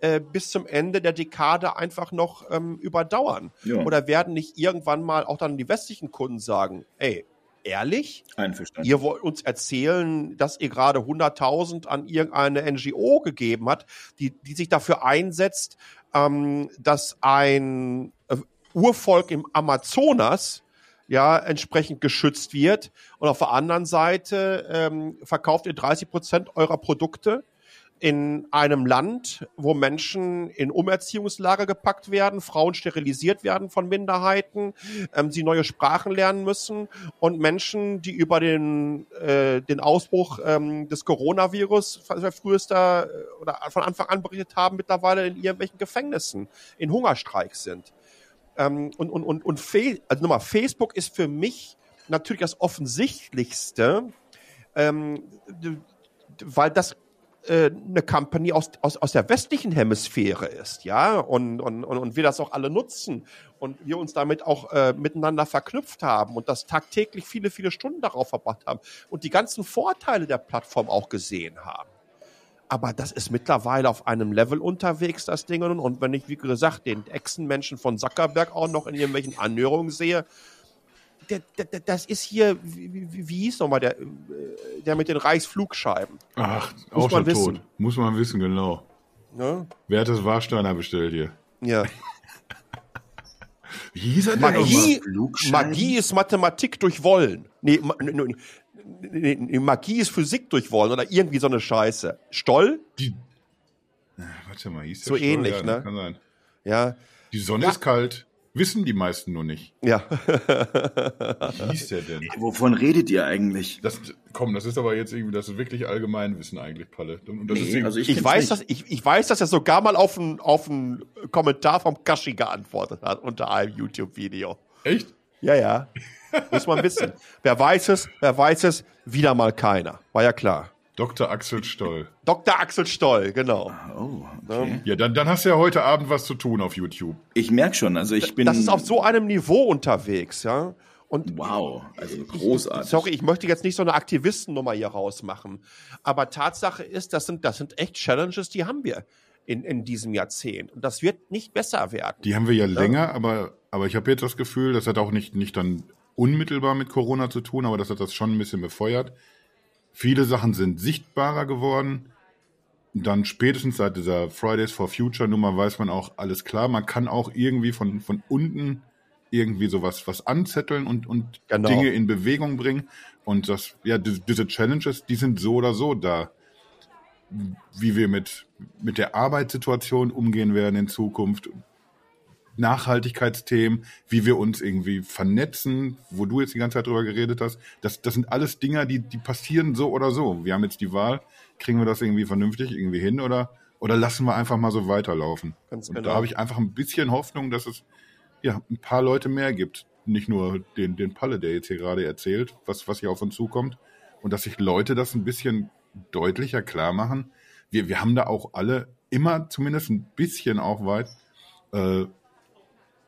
äh, bis zum Ende der Dekade einfach noch ähm, überdauern? Ja. Oder werden nicht irgendwann mal auch dann die westlichen Kunden sagen, ey, ehrlich? Einverstanden. Ihr wollt uns erzählen, dass ihr gerade 100.000 an irgendeine NGO gegeben habt, die, die sich dafür einsetzt, ähm, dass ein äh, Urvolk im Amazonas ja entsprechend geschützt wird. Und auf der anderen Seite ähm, verkauft ihr 30 Prozent eurer Produkte in einem Land, wo Menschen in Umerziehungslager gepackt werden, Frauen sterilisiert werden von Minderheiten, ähm, sie neue Sprachen lernen müssen und Menschen, die über den, äh, den Ausbruch ähm, des Coronavirus frühester äh, oder von Anfang an berichtet haben, mittlerweile in irgendwelchen Gefängnissen, in Hungerstreiks sind. Ähm, und und, und, und also nochmal, Facebook ist für mich natürlich das Offensichtlichste, ähm, weil das äh, eine Company aus, aus, aus der westlichen Hemisphäre ist, ja, und, und, und wir das auch alle nutzen und wir uns damit auch äh, miteinander verknüpft haben und das tagtäglich viele, viele Stunden darauf verbracht haben und die ganzen Vorteile der Plattform auch gesehen haben. Aber das ist mittlerweile auf einem Level unterwegs, das Ding. Und wenn ich, wie gesagt, den Echsenmenschen von Zuckerberg auch noch in irgendwelchen Anhörungen sehe, der, der, das ist hier, wie, wie, wie hieß nochmal der, äh, der mit den Reichsflugscheiben? Ach, Muss auch schon wissen. tot. Muss man wissen, genau. Ja? Wer hat das Warsteiner bestellt hier? Ja. wie hieß er denn Magie, Magie ist Mathematik durch Wollen. Nee, nee, nee, Magie ist Physik durch Wollen oder irgendwie so eine Scheiße. Stoll? Die, warte mal, hieß der So Stoll? ähnlich, ja, ne? Kann sein. Ja. Die Sonne ja. ist kalt. Wissen die meisten nur nicht. Ja. Wie hieß der denn? Wovon redet ihr eigentlich? Das, komm, das ist aber jetzt irgendwie, das ist wirklich Allgemeinwissen eigentlich, Palle. Nee, also ich, ich weiß, dass, ich, ich weiß, dass er sogar mal auf einen auf Kommentar vom Kashi geantwortet hat unter einem YouTube-Video. Echt? Ja, ja. Muss man wissen. wer weiß es, wer weiß es, wieder mal keiner. War ja klar. Dr. Axel Stoll. Dr. Axel Stoll, genau. Oh, okay. Ja, dann, dann hast du ja heute Abend was zu tun auf YouTube. Ich merke schon, also ich bin. Das ist auf so einem Niveau unterwegs, ja. Und wow, also großartig. Ich, sorry, ich möchte jetzt nicht so eine Aktivistennummer hier rausmachen. Aber Tatsache ist, das sind, das sind echt Challenges, die haben wir in, in diesem Jahrzehnt. Und das wird nicht besser werden. Die haben wir ja, ja. länger, aber, aber ich habe jetzt das Gefühl, das hat auch nicht, nicht dann unmittelbar mit Corona zu tun, aber das hat das schon ein bisschen befeuert viele Sachen sind sichtbarer geworden. Dann spätestens seit dieser Fridays for Future Nummer weiß man auch alles klar. Man kann auch irgendwie von, von unten irgendwie sowas was anzetteln und, und Genau. Dinge in Bewegung bringen. Und das, ja, diese, Challenges, die sind so oder so da. Wie wir mit, mit der Arbeitssituation umgehen werden in Zukunft, Nachhaltigkeitsthemen, wie wir uns irgendwie vernetzen, wo du jetzt die ganze Zeit drüber geredet hast. Das, das sind alles Dinger, die, die passieren so oder so. Wir haben jetzt die Wahl, kriegen wir das irgendwie vernünftig irgendwie hin oder, oder lassen wir einfach mal so weiterlaufen? Ganz Und genau. da habe ich einfach ein bisschen Hoffnung, dass es ja ein paar Leute mehr gibt. Nicht nur den, den Palle, der jetzt hier gerade erzählt, was, was hier auf uns zukommt. Und dass sich Leute das ein bisschen deutlicher klar machen. Wir, wir haben da auch alle immer zumindest ein bisschen auch weit äh,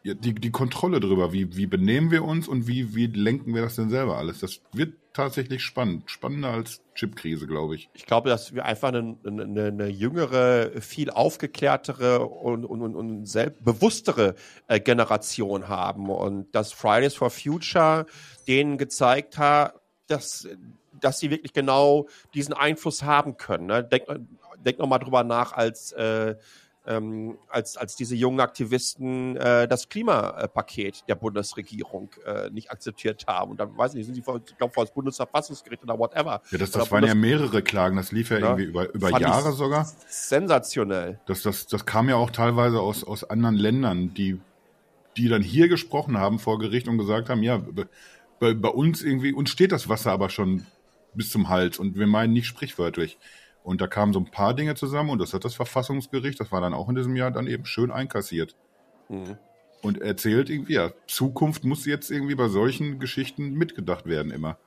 die, die Kontrolle drüber, wie, wie benehmen wir uns und wie, wie lenken wir das denn selber alles. Das wird tatsächlich spannend. Spannender als Chipkrise, glaube ich. Ich glaube, dass wir einfach eine, eine, eine jüngere, viel aufgeklärtere und, und, und, und selbstbewusstere äh, Generation haben und dass Fridays for Future denen gezeigt hat, dass, dass sie wirklich genau diesen Einfluss haben können. Ne? Denk, denk noch mal drüber nach, als äh, ähm, als, als diese jungen Aktivisten äh, das Klimapaket der Bundesregierung äh, nicht akzeptiert haben. Und dann, weiß ich nicht, sind sie vor, ich glaube, vor das Bundesverfassungsgericht oder whatever. Ja, das, Oder das waren ja Bundes- mehrere Klagen. Das lief ja, Ja. irgendwie über, über Jahre sogar. Sensationell. Das, das, das kam ja auch teilweise aus, aus anderen Ländern, die, die dann hier gesprochen haben vor Gericht und gesagt haben, ja, bei, bei uns irgendwie, uns steht das Wasser aber schon bis zum Hals und wir meinen nicht sprichwörtlich. Und da kamen so ein paar Dinge zusammen und das hat das Verfassungsgericht, das war dann auch in diesem Jahr dann eben schön einkassiert. Mhm. Und erzählt irgendwie, ja, Zukunft muss jetzt irgendwie bei solchen Geschichten mitgedacht werden immer.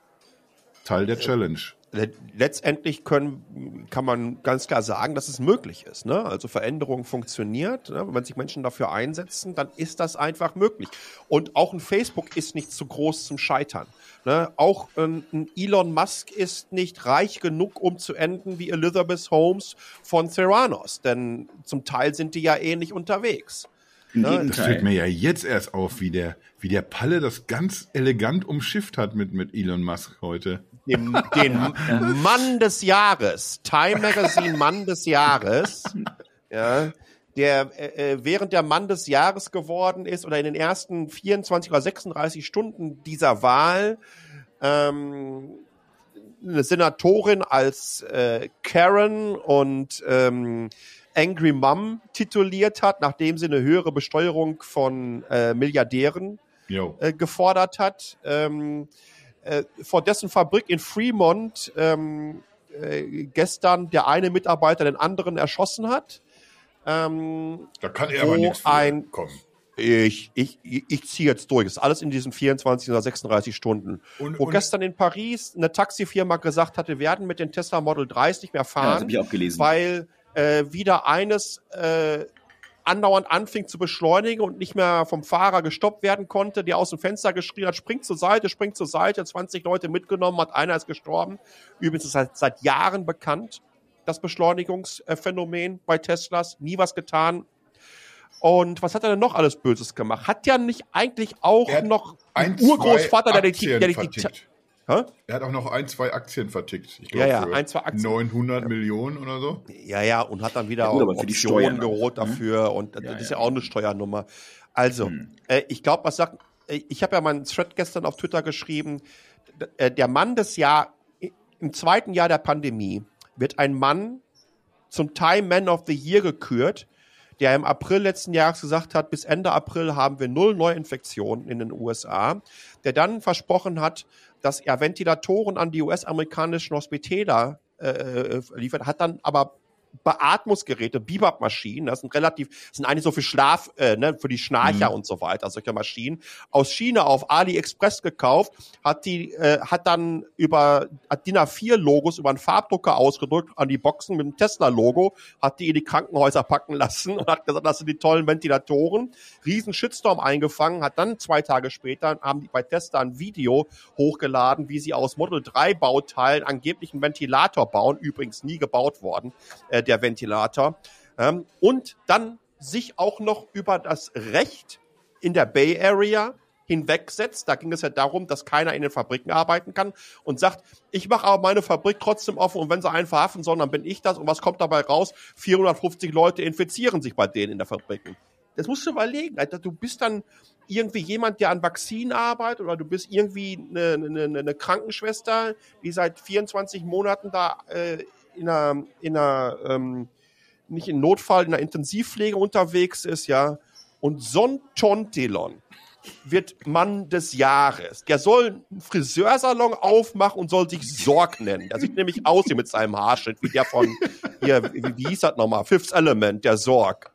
Teil der Challenge. Le- Letztendlich können, kann man ganz klar sagen, dass es möglich ist. Ne? Also Veränderung funktioniert. Ne? Wenn sich Menschen dafür einsetzen, dann ist das einfach möglich. Und auch ein Facebook ist nicht zu groß zum Scheitern. Ne? Auch ein, ein Elon Musk ist nicht reich genug, um zu enden wie Elizabeth Holmes von Theranos. Denn zum Teil sind die ja ähnlich unterwegs. Im Ja, das Das Gegenteil. fällt mir ja jetzt erst auf, wie der, wie der Palle das ganz elegant umschifft hat mit, mit Elon Musk heute. den, den Mann des Jahres, Time Magazine Mann des Jahres, ja, der äh, äh, während der Mann des Jahres geworden ist oder in den ersten 24 oder 36 Stunden dieser Wahl ähm, eine Senatorin als äh, Karen und ähm, Angry Mom tituliert hat, nachdem sie eine höhere Besteuerung von äh, Milliardären äh, gefordert hat, ähm, äh, vor dessen Fabrik in Fremont ähm, äh, gestern der eine Mitarbeiter den anderen erschossen hat. Ähm, Da kann er aber nichts ein- kommen. ich, ich, ich, ziehe jetzt durch. Das ist alles in diesen 24 oder 36 Stunden. Und, Wo und gestern in Paris eine Taxifirma gesagt hatte, wir werden mit den Tesla Model 3s nicht mehr Ja, das fahren, habe ich auch gelesen. weil äh, wieder eines äh, andauernd anfing zu beschleunigen und nicht mehr vom Fahrer gestoppt werden konnte, der aus dem Fenster geschrien hat, springt zur Seite, springt zur Seite, 20 Leute mitgenommen hat, einer ist gestorben. Übrigens ist seit, seit Jahren bekannt, das Beschleunigungsphänomen bei Teslas, nie was getan. Und was hat er denn noch alles Böses gemacht? Hat ja nicht eigentlich auch noch ein, Urgroßvater, der die, der die, vertickt. Hä? Er hat auch noch ein, zwei Aktien vertickt. Ich Ja, glaube, ja, für ein, zwei Aktien. 900 Millionen oder so. Ja, ja, und hat dann wieder Ja, gut, aber für die Optionen Steuern auch, geholt ne? dafür und das Ja, ist ja. ja auch eine Steuernummer. Also, Hm. äh, ich glaube, was sagt, äh, ich habe ja meinen Thread gestern auf Twitter geschrieben, äh, der Mann des Jahr, im zweiten Jahr der Pandemie wird ein Mann zum Time Man of the Year gekürt, der im April letzten Jahres gesagt hat, bis Ende April haben wir null Neuinfektionen in den USA, der dann versprochen hat, dass er Ventilatoren an die US-amerikanischen Hospitäler äh, äh, liefert, hat dann aber Beatmungsgeräte, Bebop-Maschinen, das sind relativ, sind eigentlich so für Schlaf, äh, ne, für die Schnarcher und so weiter, solche Maschinen, aus China auf AliExpress gekauft, hat die, äh, hat dann über hat DIN A4-Logos über einen Farbdrucker ausgedrückt an die Boxen mit dem Tesla-Logo, hat die in die Krankenhäuser packen lassen und hat gesagt, das sind die tollen Ventilatoren, riesen Shitstorm eingefangen, hat dann zwei Tage später, haben die bei Tesla ein Video hochgeladen, wie sie aus Model 3 Bauteilen angeblich einen Ventilator bauen, übrigens nie gebaut worden, äh, der Ventilator. Ähm, und dann sich auch noch über das Recht in der Bay Area hinwegsetzt. Da ging es ja darum, dass keiner in den Fabriken arbeiten kann und sagt, ich mache aber meine Fabrik trotzdem offen und wenn sie einen verhaften sollen, dann bin ich das. Und was kommt dabei raus? 450 Leute infizieren sich bei denen in der Fabriken. Das musst du überlegen. Alter. Du bist dann irgendwie jemand, der an Vakzinen arbeitet oder du bist irgendwie eine, eine, eine Krankenschwester, die seit 24 Monaten da äh, in einer, in einer ähm, nicht in Notfall, in einer Intensivpflege unterwegs ist, ja. Und Son Tontelon wird Mann des Jahres. Der soll einen Friseursalon aufmachen und soll sich Sorg nennen. Der sieht nämlich aus hier mit seinem Haarschnitt, wie der von, hier, wie, wie hieß das nochmal? Fifth Element, der Sorg.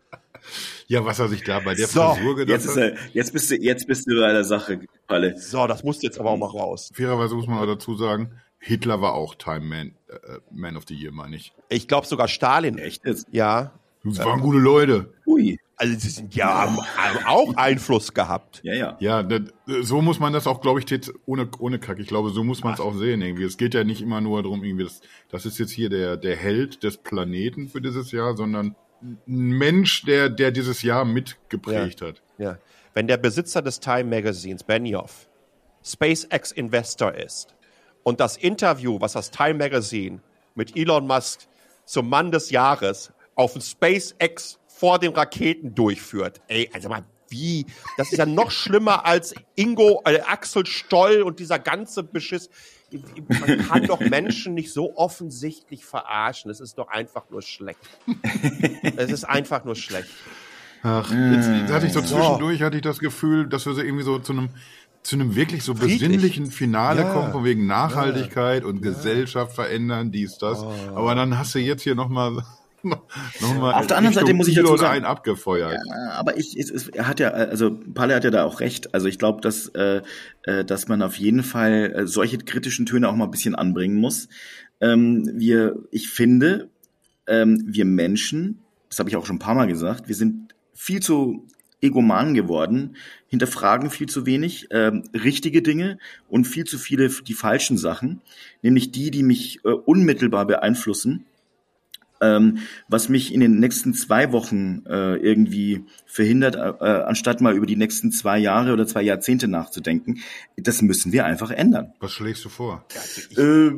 Ja, was er sich da bei der So, Frisur gedacht jetzt, er, jetzt, bist du, jetzt bist du bei der Sache, Palle. So, das musst du jetzt aber auch mal raus. Fairerweise muss man auch dazu sagen, Hitler war auch Time Man, äh, Man of the Year, meine ich. Ich glaube sogar Stalin. Echt jetzt? Ja. Das waren gute Leute. Ui. Also sie sind ja haben, haben auch Einfluss gehabt. Ja, ja. Ja, das, so muss man das auch, glaube ich, ohne, ohne Kack. Ich glaube, so muss man es auch sehen irgendwie. Es geht ja nicht immer nur darum, irgendwie, das, das ist jetzt hier der, der Held des Planeten für dieses Jahr, sondern ein Mensch, der, der dieses Jahr mitgeprägt hat. Ja. Wenn der Besitzer des Time Magazines, Benioff, SpaceX Investor ist und das Interview, was das Time Magazine mit Elon Musk zum Mann des Jahres auf dem SpaceX vor den Raketen durchführt. Ey, also mal, wie? Das ist ja noch schlimmer als Ingo, äh, Axel Stoll und dieser ganze Beschiss. Man kann doch Menschen nicht so offensichtlich verarschen. Es ist doch einfach nur schlecht. Es ist einfach nur schlecht. Ach, jetzt, jetzt hatte ich so zwischendurch, hatte ich das Gefühl, dass wir so irgendwie so zu einem zu einem wirklich so Friedlich. besinnlichen Finale Ja. kommen, von wegen Nachhaltigkeit und Gesellschaft verändern, dies, das. Aber dann hast du jetzt hier nochmal noch mal Auf der anderen Richtung Seite muss ich dazu sagen- einen abgefeuert. Ja, aber ich, es, es, er hat ja, also Palle hat ja da auch recht. Also ich glaube, dass, äh, äh, dass man auf jeden Fall äh, solche kritischen Töne auch mal ein bisschen anbringen muss. Ähm, wir, ich finde, ähm, wir Menschen, das habe ich auch schon ein paar Mal gesagt, wir sind viel zu egoman geworden, hinterfragen viel zu wenig ähm, richtige Dinge und viel zu viele die falschen Sachen, nämlich die, die mich äh, unmittelbar beeinflussen ähm, was mich in den nächsten zwei Wochen äh, irgendwie verhindert, äh, anstatt mal über die nächsten zwei Jahre oder zwei Jahrzehnte nachzudenken. Das müssen wir einfach ändern. Was schlägst du vor? Äh,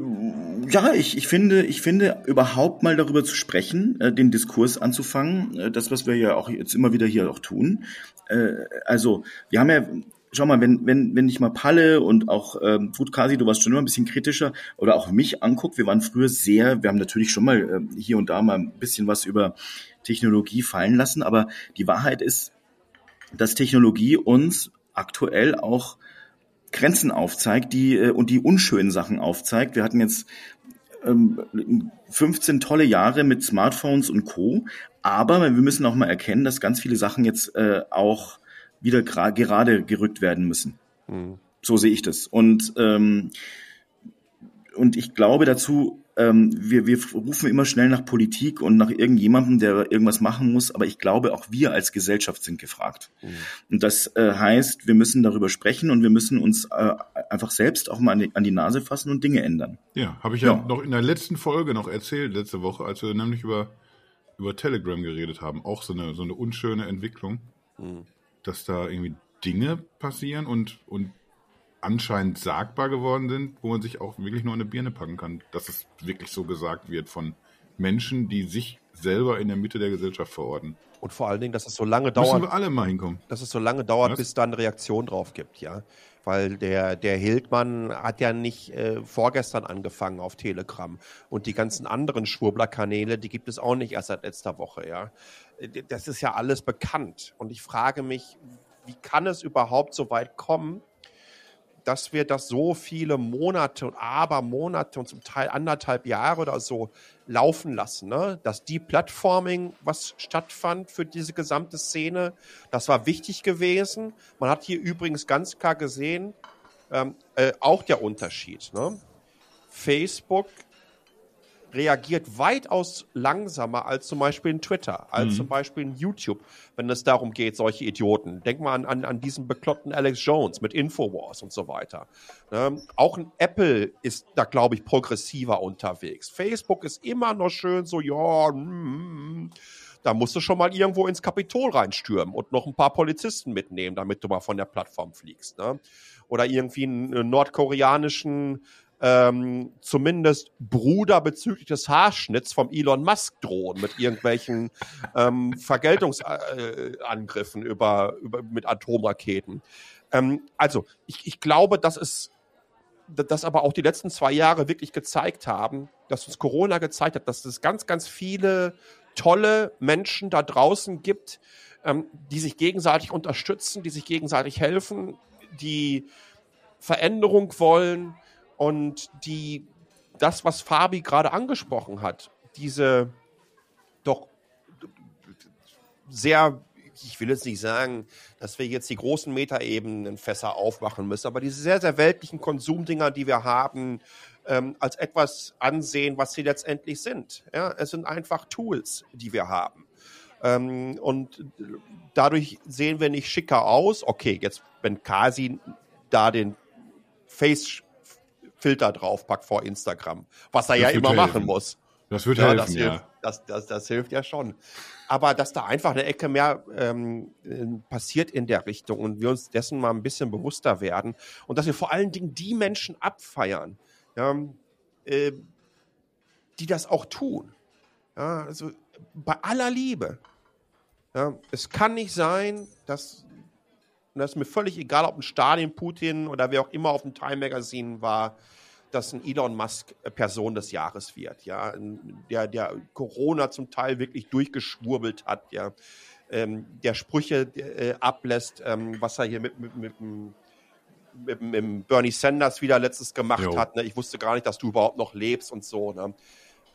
ja, ich, ich finde, ich finde, überhaupt mal darüber zu sprechen, äh, den Diskurs anzufangen, äh, das, was wir ja auch jetzt immer wieder hier auch tun. Äh, also, wir haben ja, schau mal, wenn, wenn, wenn ich mal Palle und auch, ähm, gut, Kasi, du warst schon immer ein bisschen kritischer oder auch mich anguckt, wir waren früher sehr, wir haben natürlich schon mal äh, hier und da mal ein bisschen was über Technologie fallen lassen, aber die Wahrheit ist, dass Technologie uns aktuell auch Grenzen aufzeigt, die äh, und die unschönen Sachen aufzeigt. Wir hatten jetzt ähm, 15 tolle Jahre mit Smartphones und Co. Aber wir müssen auch mal erkennen, dass ganz viele Sachen jetzt äh, auch wieder gerade gerückt werden müssen. So sehe ich das. Und ähm, und ich glaube dazu, ähm, wir, wir rufen immer schnell nach Politik und nach irgendjemandem, der irgendwas machen muss, aber ich glaube, auch wir als Gesellschaft sind gefragt. Und das äh, heißt, wir müssen darüber sprechen und wir müssen uns äh, einfach selbst auch mal an die, an die Nase fassen und Dinge ändern. Ja, habe ich ja. Ja. noch in der letzten Folge noch erzählt, letzte Woche, als wir nämlich über, über Telegram geredet haben. Auch so eine, so eine unschöne Entwicklung, dass da irgendwie Dinge passieren und, und anscheinend sagbar geworden sind, wo man sich auch wirklich nur eine Birne packen kann, dass es wirklich so gesagt wird von Menschen, die sich selber in der Mitte der Gesellschaft verorten. Und vor allen Dingen, dass es so lange Müssen dauert, wir alle mal hinkommen. dass es so lange dauert, Was? bis da eine Reaktion drauf gibt, ja. Weil der, der Hildmann hat ja nicht äh, vorgestern angefangen auf Telegram. Und die ganzen anderen Schwurbler-Kanäle, die gibt es auch nicht erst seit letzter Woche, ja. Das ist ja alles bekannt. Und ich frage mich, wie kann es überhaupt so weit kommen, dass wir das so viele Monate und aber Monate und zum Teil anderthalb Jahre oder so laufen lassen. Ne? Das Deplatforming, was stattfand für diese gesamte Szene, das war wichtig gewesen. Man hat hier übrigens ganz klar gesehen, ähm, äh, auch der Unterschied. Ne? Facebook reagiert weitaus langsamer als zum Beispiel ein Twitter, als zum Beispiel ein YouTube, wenn es darum geht, solche Idioten. Denk mal an, an, an diesen bekloppten Alex Jones mit Infowars und so weiter. Ähm, auch ein Apple ist da, glaube ich, progressiver unterwegs. Facebook ist immer noch schön so, ja, mm, mm. da musst du schon mal irgendwo ins Kapitol reinstürmen und noch ein paar Polizisten mitnehmen, damit du mal von der Plattform fliegst. Ne? Oder irgendwie einen nordkoreanischen ähm, zumindest Bruder bezüglich des Haarschnitts vom Elon Musk drohen mit irgendwelchen ähm, Vergeltungsangriffen über, über, mit Atomraketen. Ähm, also, ich, ich glaube, dass es das aber auch die letzten zwei Jahre wirklich gezeigt haben, dass uns Corona gezeigt hat, dass es ganz, ganz viele tolle Menschen da draußen gibt, ähm, die sich gegenseitig unterstützen, die sich gegenseitig helfen, die Veränderung wollen, und die, das, was Fabi gerade angesprochen hat, diese doch sehr, ich will jetzt nicht sagen, dass wir jetzt die großen Metaebenen Fässer aufmachen müssen, aber diese sehr, sehr weltlichen Konsumdinger, die wir haben, ähm, als etwas ansehen, was sie letztendlich sind. Ja, es sind einfach Tools, die wir haben. Ähm, und dadurch sehen wir nicht schicker aus. Okay, jetzt, wenn Kasi da den Face Filter draufpackt vor Instagram, was er das ja immer helfen. machen muss. Das wird ja, helfen, das ja. Hilft, das, das, das hilft ja schon. Aber dass da einfach eine Ecke mehr ähm, äh, passiert in der Richtung und wir uns dessen mal ein bisschen bewusster werden und dass wir vor allen Dingen die Menschen abfeiern, ja, äh, die das auch tun. Ja, also bei aller Liebe. Ja, es kann nicht sein, dass und das ist mir völlig egal, ob ein Stalin, Putin oder wer auch immer auf dem Time Magazine war, dass ein Elon Musk äh, Person des Jahres wird, ja, der, der Corona zum Teil wirklich durchgeschwurbelt hat, ja, ähm, der Sprüche äh, ablässt, ähm, was er hier mit, mit, mit, mit, mit Bernie Sanders wieder letztes gemacht jo. hat. Ne? Ich wusste gar nicht, dass du überhaupt noch lebst und so. Ne?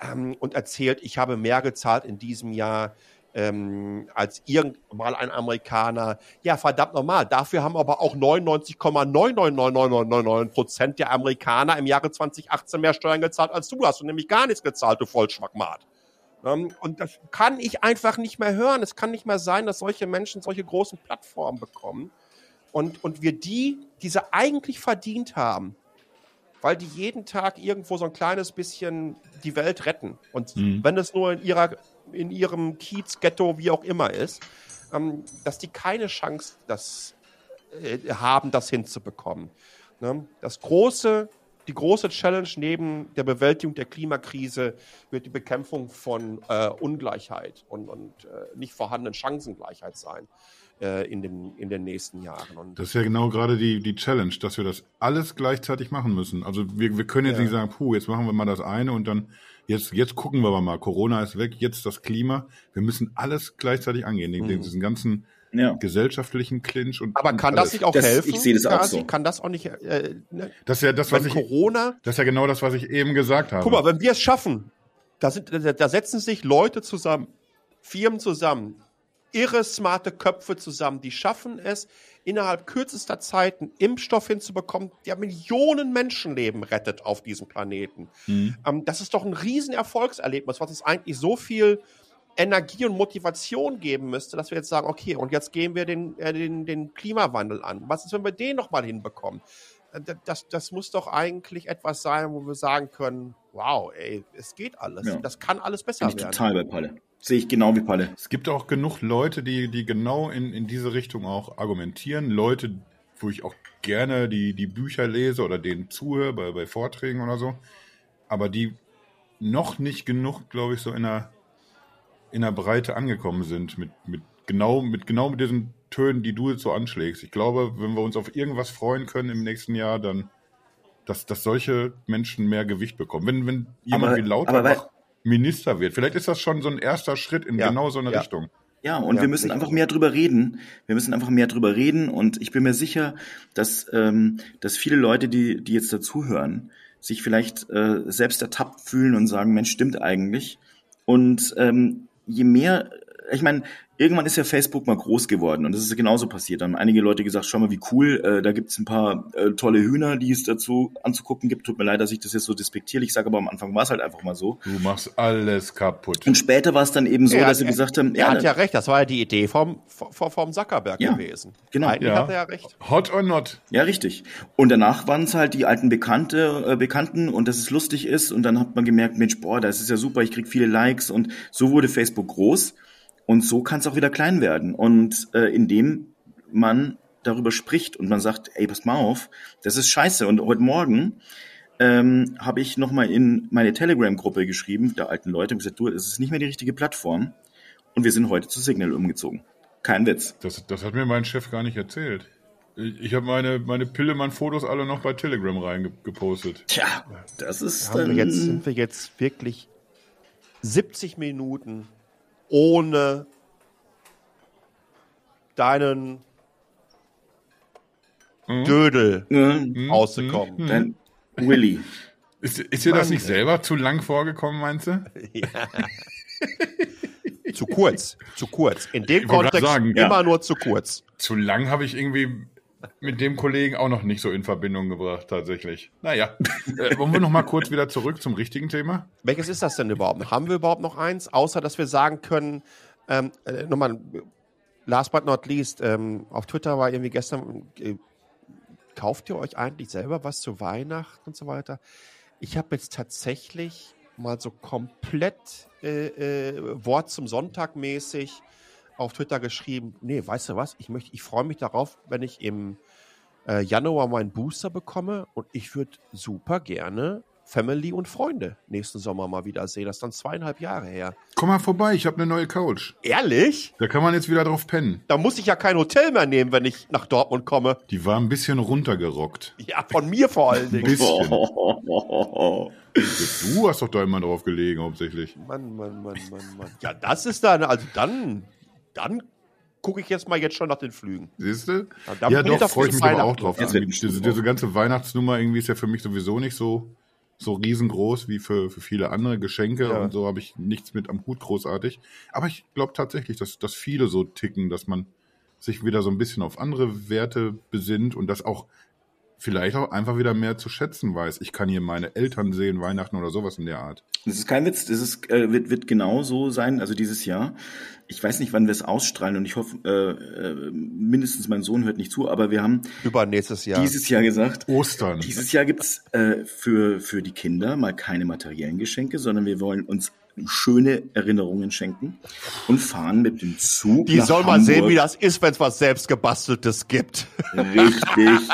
Ähm, und erzählt, ich habe mehr gezahlt in diesem Jahr ähm, als irgendwann ein Amerikaner. Ja, verdammt normal. Dafür haben aber auch 99,99999 Prozent der Amerikaner im Jahre 2018 mehr Steuern gezahlt als du hast und nämlich gar nichts gezahlt, du Vollschmackmat. Ähm, und das kann ich einfach nicht mehr hören. Es kann nicht mehr sein, dass solche Menschen solche großen Plattformen bekommen und, und wir die, diese eigentlich verdient haben, weil die jeden Tag irgendwo so ein kleines bisschen die Welt retten. Und mhm. wenn es nur in ihrer in ihrem Kiez, Ghetto, wie auch immer ist, ähm, dass die keine Chance das, äh, haben, das hinzubekommen. Ne? Das große, die große Challenge neben der Bewältigung der Klimakrise wird die Bekämpfung von äh, Ungleichheit und, und äh, nicht vorhandenen Chancengleichheit sein äh, in, den, in den nächsten Jahren. Und das ist ja genau gerade die, die Challenge, dass wir das alles gleichzeitig machen müssen. Also wir, wir können jetzt ja. nicht sagen, puh, jetzt machen wir mal das eine und dann Jetzt, jetzt gucken wir mal. Corona ist weg, jetzt das Klima. Wir müssen alles gleichzeitig angehen. Mhm. Diesen ganzen ja. gesellschaftlichen Clinch und. Aber kann und das nicht auch das, helfen? Ich sehe das auch so. Kann das auch nicht. Äh, ne? Das ist ja das, was wenn ich. Corona. Das ist ja genau das, was ich eben gesagt habe. Guck mal, wenn wir es schaffen, da, sind, da, da setzen sich Leute zusammen, Firmen zusammen, irre smarte Köpfe zusammen, die schaffen es, innerhalb kürzester Zeit einen Impfstoff hinzubekommen, der Millionen Menschenleben rettet auf diesem Planeten. Mhm. Ähm, das ist doch ein Riesenerfolgserlebnis, was uns eigentlich so viel Energie und Motivation geben müsste, dass wir jetzt sagen, okay, und jetzt gehen wir den, äh, den, den Klimawandel an. Was ist, wenn wir den nochmal hinbekommen? Äh, das, das muss doch eigentlich etwas sein, wo wir sagen können, wow, ey, es geht alles. Ja. Das kann alles besser Bin ich werden. total bei Palle. Sehe ich genau wie Palle. Es gibt auch genug Leute, die, die genau in, in diese Richtung auch argumentieren. Leute, wo ich auch gerne die, die Bücher lese oder denen zuhöre bei, bei Vorträgen oder so. Aber die noch nicht genug, glaube ich, so in der, in der Breite angekommen sind mit, mit genau, mit genau mit diesen Tönen, die du jetzt so anschlägst. Ich glaube, wenn wir uns auf irgendwas freuen können im nächsten Jahr, dann, dass, dass solche Menschen mehr Gewicht bekommen. Wenn, wenn jemand aber, wie Lauterbach Minister wird. Vielleicht ist das schon so ein erster Schritt in ja, genau so eine ja. Richtung. Ja, und ja, wir müssen einfach mehr drüber reden. Wir müssen einfach mehr drüber reden. Und ich bin mir sicher, dass, ähm, dass viele Leute, die, die jetzt dazuhören, sich vielleicht äh, selbst ertappt fühlen und sagen, Mensch, stimmt eigentlich. Und ähm, je mehr, ich meine, irgendwann ist ja Facebook mal groß geworden und das ist genauso passiert. Da haben einige Leute gesagt, schau mal, wie cool, äh, da gibt's ein paar äh, tolle Hühner, die es dazu anzugucken gibt. Tut mir leid, dass ich das jetzt so despektierlich sage, aber am Anfang war es halt einfach mal so. Du machst alles kaputt. Und später war es dann eben so, er dass sie gesagt haben, er ja, hat ja recht, das war ja die Idee vom, vom, vom Zuckerberg ja, gewesen. Genau. Eigentlich ja. hat er ja recht. Hot or not. Ja, richtig. Und danach waren es halt die alten Bekannte, äh, Bekannten und dass es lustig ist und dann hat man gemerkt, Mensch, boah, das ist ja super, ich krieg viele Likes und so wurde Facebook groß. Und so kann es auch wieder klein werden. Und äh, indem man darüber spricht und man sagt, ey, pass mal auf, das ist scheiße. Und heute Morgen ähm, habe ich nochmal in meine Telegram-Gruppe geschrieben, der alten Leute, und gesagt, du, das ist nicht mehr die richtige Plattform. Und wir sind heute zu Signal umgezogen. Kein Witz. Das, das hat mir mein Chef gar nicht erzählt. Ich, ich habe meine, meine Pillemann-Fotos alle noch bei Telegram reingepostet. Tja, das ist Haben wir dann, jetzt, sind wir jetzt wirklich 70 Minuten ohne deinen Dödel ne, rausgekommen. dann Willy. Ist, ist dir das nicht selber zu lang vorgekommen, meinst du? Zu kurz, zu kurz. In dem Kontext sagen, ja. immer nur zu kurz. Zu lang habe ich irgendwie mit dem Kollegen auch noch nicht so in Verbindung gebracht, tatsächlich. Naja, äh, wollen wir noch mal kurz wieder zurück zum richtigen Thema? Welches ist das denn überhaupt? Haben wir überhaupt noch eins? Außer, dass wir sagen können, ähm, äh, nochmal, last but not least, ähm, auf Twitter war irgendwie gestern, äh, kauft ihr euch eigentlich selber was zu Weihnachten und so weiter? Ich habe jetzt tatsächlich mal so komplett äh, äh, Wort zum Sonntag mäßig auf Twitter geschrieben, nee, weißt du was, ich möchte, ich freue mich darauf, wenn ich im äh, Januar meinen Booster bekomme und ich würde super gerne Family und Freunde nächsten Sommer mal wieder sehen. Das ist dann zweieinhalb Jahre her. Komm mal vorbei, ich habe eine neue Couch. Ehrlich? Da kann man jetzt wieder drauf pennen. Da muss ich ja kein Hotel mehr nehmen, wenn ich nach Dortmund komme. Die war ein bisschen runtergerockt. Ja, von mir vor allen Ein Dingen. bisschen. Oh, Du hast doch da immer drauf gelegen, hauptsächlich. Mann, Mann, Mann, Mann, Mann. Ja, das ist dann, also dann, dann gucke ich jetzt mal jetzt schon nach den Flügen. Siehst du? Ja, da Ja, doch, freue ich mich aber auch drauf. Bestimmt diese ganze Weihnachtsnummer irgendwie ist ja für mich sowieso nicht so, so riesengroß wie für, für viele andere Geschenke Ja. und so habe ich nichts mit am Hut großartig. Aber ich glaube tatsächlich, dass, dass viele so ticken, dass man sich wieder so ein bisschen auf andere Werte besinnt und das auch vielleicht auch einfach wieder mehr zu schätzen weiß. Ich kann hier meine Eltern sehen, Weihnachten oder sowas in der Art. Das ist kein Witz, das ist, äh, wird, wird genau so sein, also dieses Jahr. Ich weiß nicht, wann wir es ausstrahlen und ich hoffe, äh, äh, mindestens mein Sohn hört nicht zu, aber wir haben Übernächstes Jahr. dieses Jahr gesagt, Ostern. dieses Jahr gibt's äh, für, für die Kinder mal keine materiellen Geschenke, sondern wir wollen uns schöne Erinnerungen schenken und fahren mit dem Zug. Die nach soll mal Hamburg. sehen, wie das ist, wenn es was selbstgebasteltes gibt. Richtig.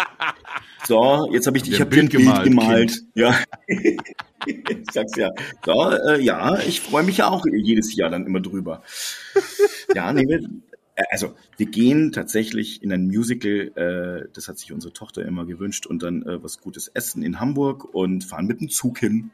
So, jetzt habe ich, ich habe dir ein Bild Bild gemalt, gemalt. Ja. ich sag's ja. So, äh, ja, ich freue mich ja auch jedes Jahr dann immer drüber. Ja, nee, wir, äh, also wir gehen tatsächlich in ein Musical, äh, das hat sich unsere Tochter immer gewünscht, und dann äh, was Gutes essen in Hamburg und fahren mit dem Zug hin.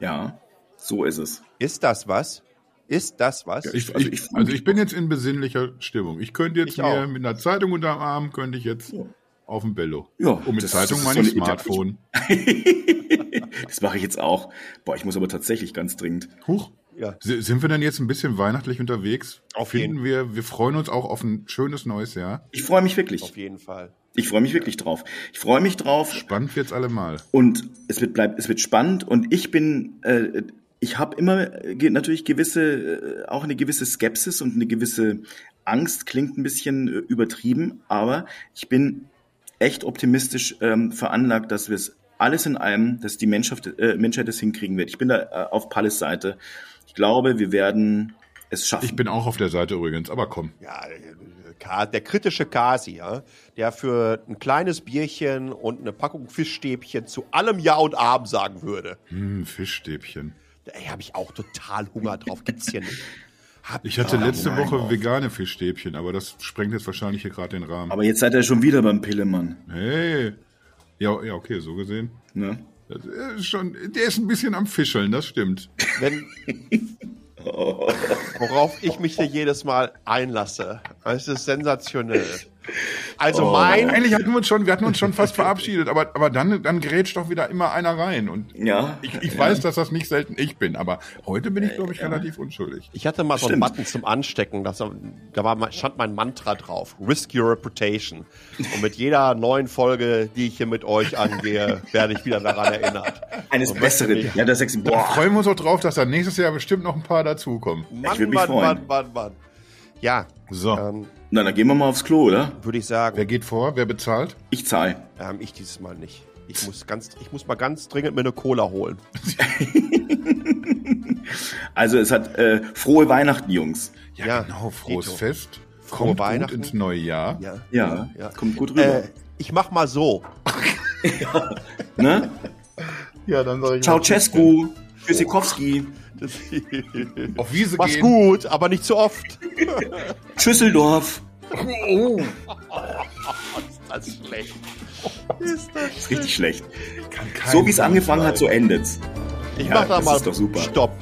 Ja, so ist es. Ist das was? Ist das was? Ja, ich, Also ich, also ich bin jetzt in besinnlicher Stimmung. Ich könnte jetzt Ich mir mit einer Zeitung unterm Arm, könnte ich jetzt Ja. Auf dem Bello. Ja, Und mit das- Zeitung das meine ich so. Smartphone. das mache ich jetzt auch. Boah, ich muss aber tatsächlich ganz dringend. Huch. Ja. Sind wir denn jetzt ein bisschen weihnachtlich unterwegs? Auf jeden. wir, wir freuen uns auch auf ein schönes neues Jahr. Ich freue mich wirklich. Auf jeden Fall. Ich freue mich wirklich drauf. Ich freue mich drauf, Spannend wird's allemal. Und es wird bleibt, es wird spannend und ich bin, äh, ich habe immer äh, natürlich gewisse, äh, auch eine gewisse Skepsis und eine gewisse Angst, klingt ein bisschen äh, übertrieben, aber ich bin echt optimistisch ähm, veranlagt, dass wir es alles in allem, dass die Menschheit, äh, Menschheit es hinkriegen wird. Ich bin da äh, auf Palles Seite. Ich glaube, wir werden es schaffen. Ich bin auch auf der Seite übrigens, aber komm. Ja, der kritische Kasi, ja, der für ein kleines Bierchen und eine Packung Fischstäbchen zu allem Ja und Abend sagen würde. Hm, Fischstäbchen. Da habe ich auch total Hunger drauf. Gibt's hier nicht. Hab Ich hatte letzte Woche drauf. vegane Fischstäbchen, aber das sprengt jetzt wahrscheinlich hier gerade den Rahmen. aber jetzt seid ihr schon wieder beim Pillemann. Hey. Ja, ja, okay, so gesehen. Ne? Das ist schon, der ist ein bisschen am Fischeln, das stimmt. Wenn, worauf ich mich hier jedes Mal einlasse. Das ist sensationell. Also Oh. mein, Eigentlich hatten wir uns schon, wir hatten uns schon fast verabschiedet, aber, aber dann, dann grätscht doch wieder immer einer rein. Und Ja. ich, ich weiß, dass das nicht selten ich bin, aber heute bin ich, glaube ich, relativ unschuldig. ich hatte mal so einen Stimmt. Button zum Anstecken, das, da war, mein- stand mein Mantra drauf. Risk your reputation. Und mit jeder neuen Folge, die ich hier mit euch angehe, werde ich wieder daran erinnert. Eines Und Besseren. Ja, da sagst du, Da boah, freuen wir uns auch drauf, dass da nächstes Jahr bestimmt noch ein paar dazukommen. Mann, würd mich Mann, freuen. Mann, Mann, Mann. Ja, So, ähm, na, dann gehen wir mal aufs Klo, oder? würde ich sagen. wer geht vor? Wer bezahlt? Ich zahle. Ähm, ich dieses Mal nicht. Ich muss ganz, ich muss mal ganz dringend mir eine Cola holen. Also es hat äh, frohe Weihnachten, Jungs. Ja, Ja, genau, frohes Dito. Fest. Frohe Kommt gut Weihnachten. ins neue Jahr. Ja. Ja, Ja. kommt gut rüber. Äh, ich mach mal so. ne? Ja, dann sag ich Ceausescu, Tschüssikowski, Auf Wiese Mach's gehen. gut, aber nicht zu oft. Schüsseldorf. Das ist schlecht. ist richtig schlecht. Kann kein So wie es angefangen hat, so endet's. Ich Ja, mach da das mal ist doch super. Stopp.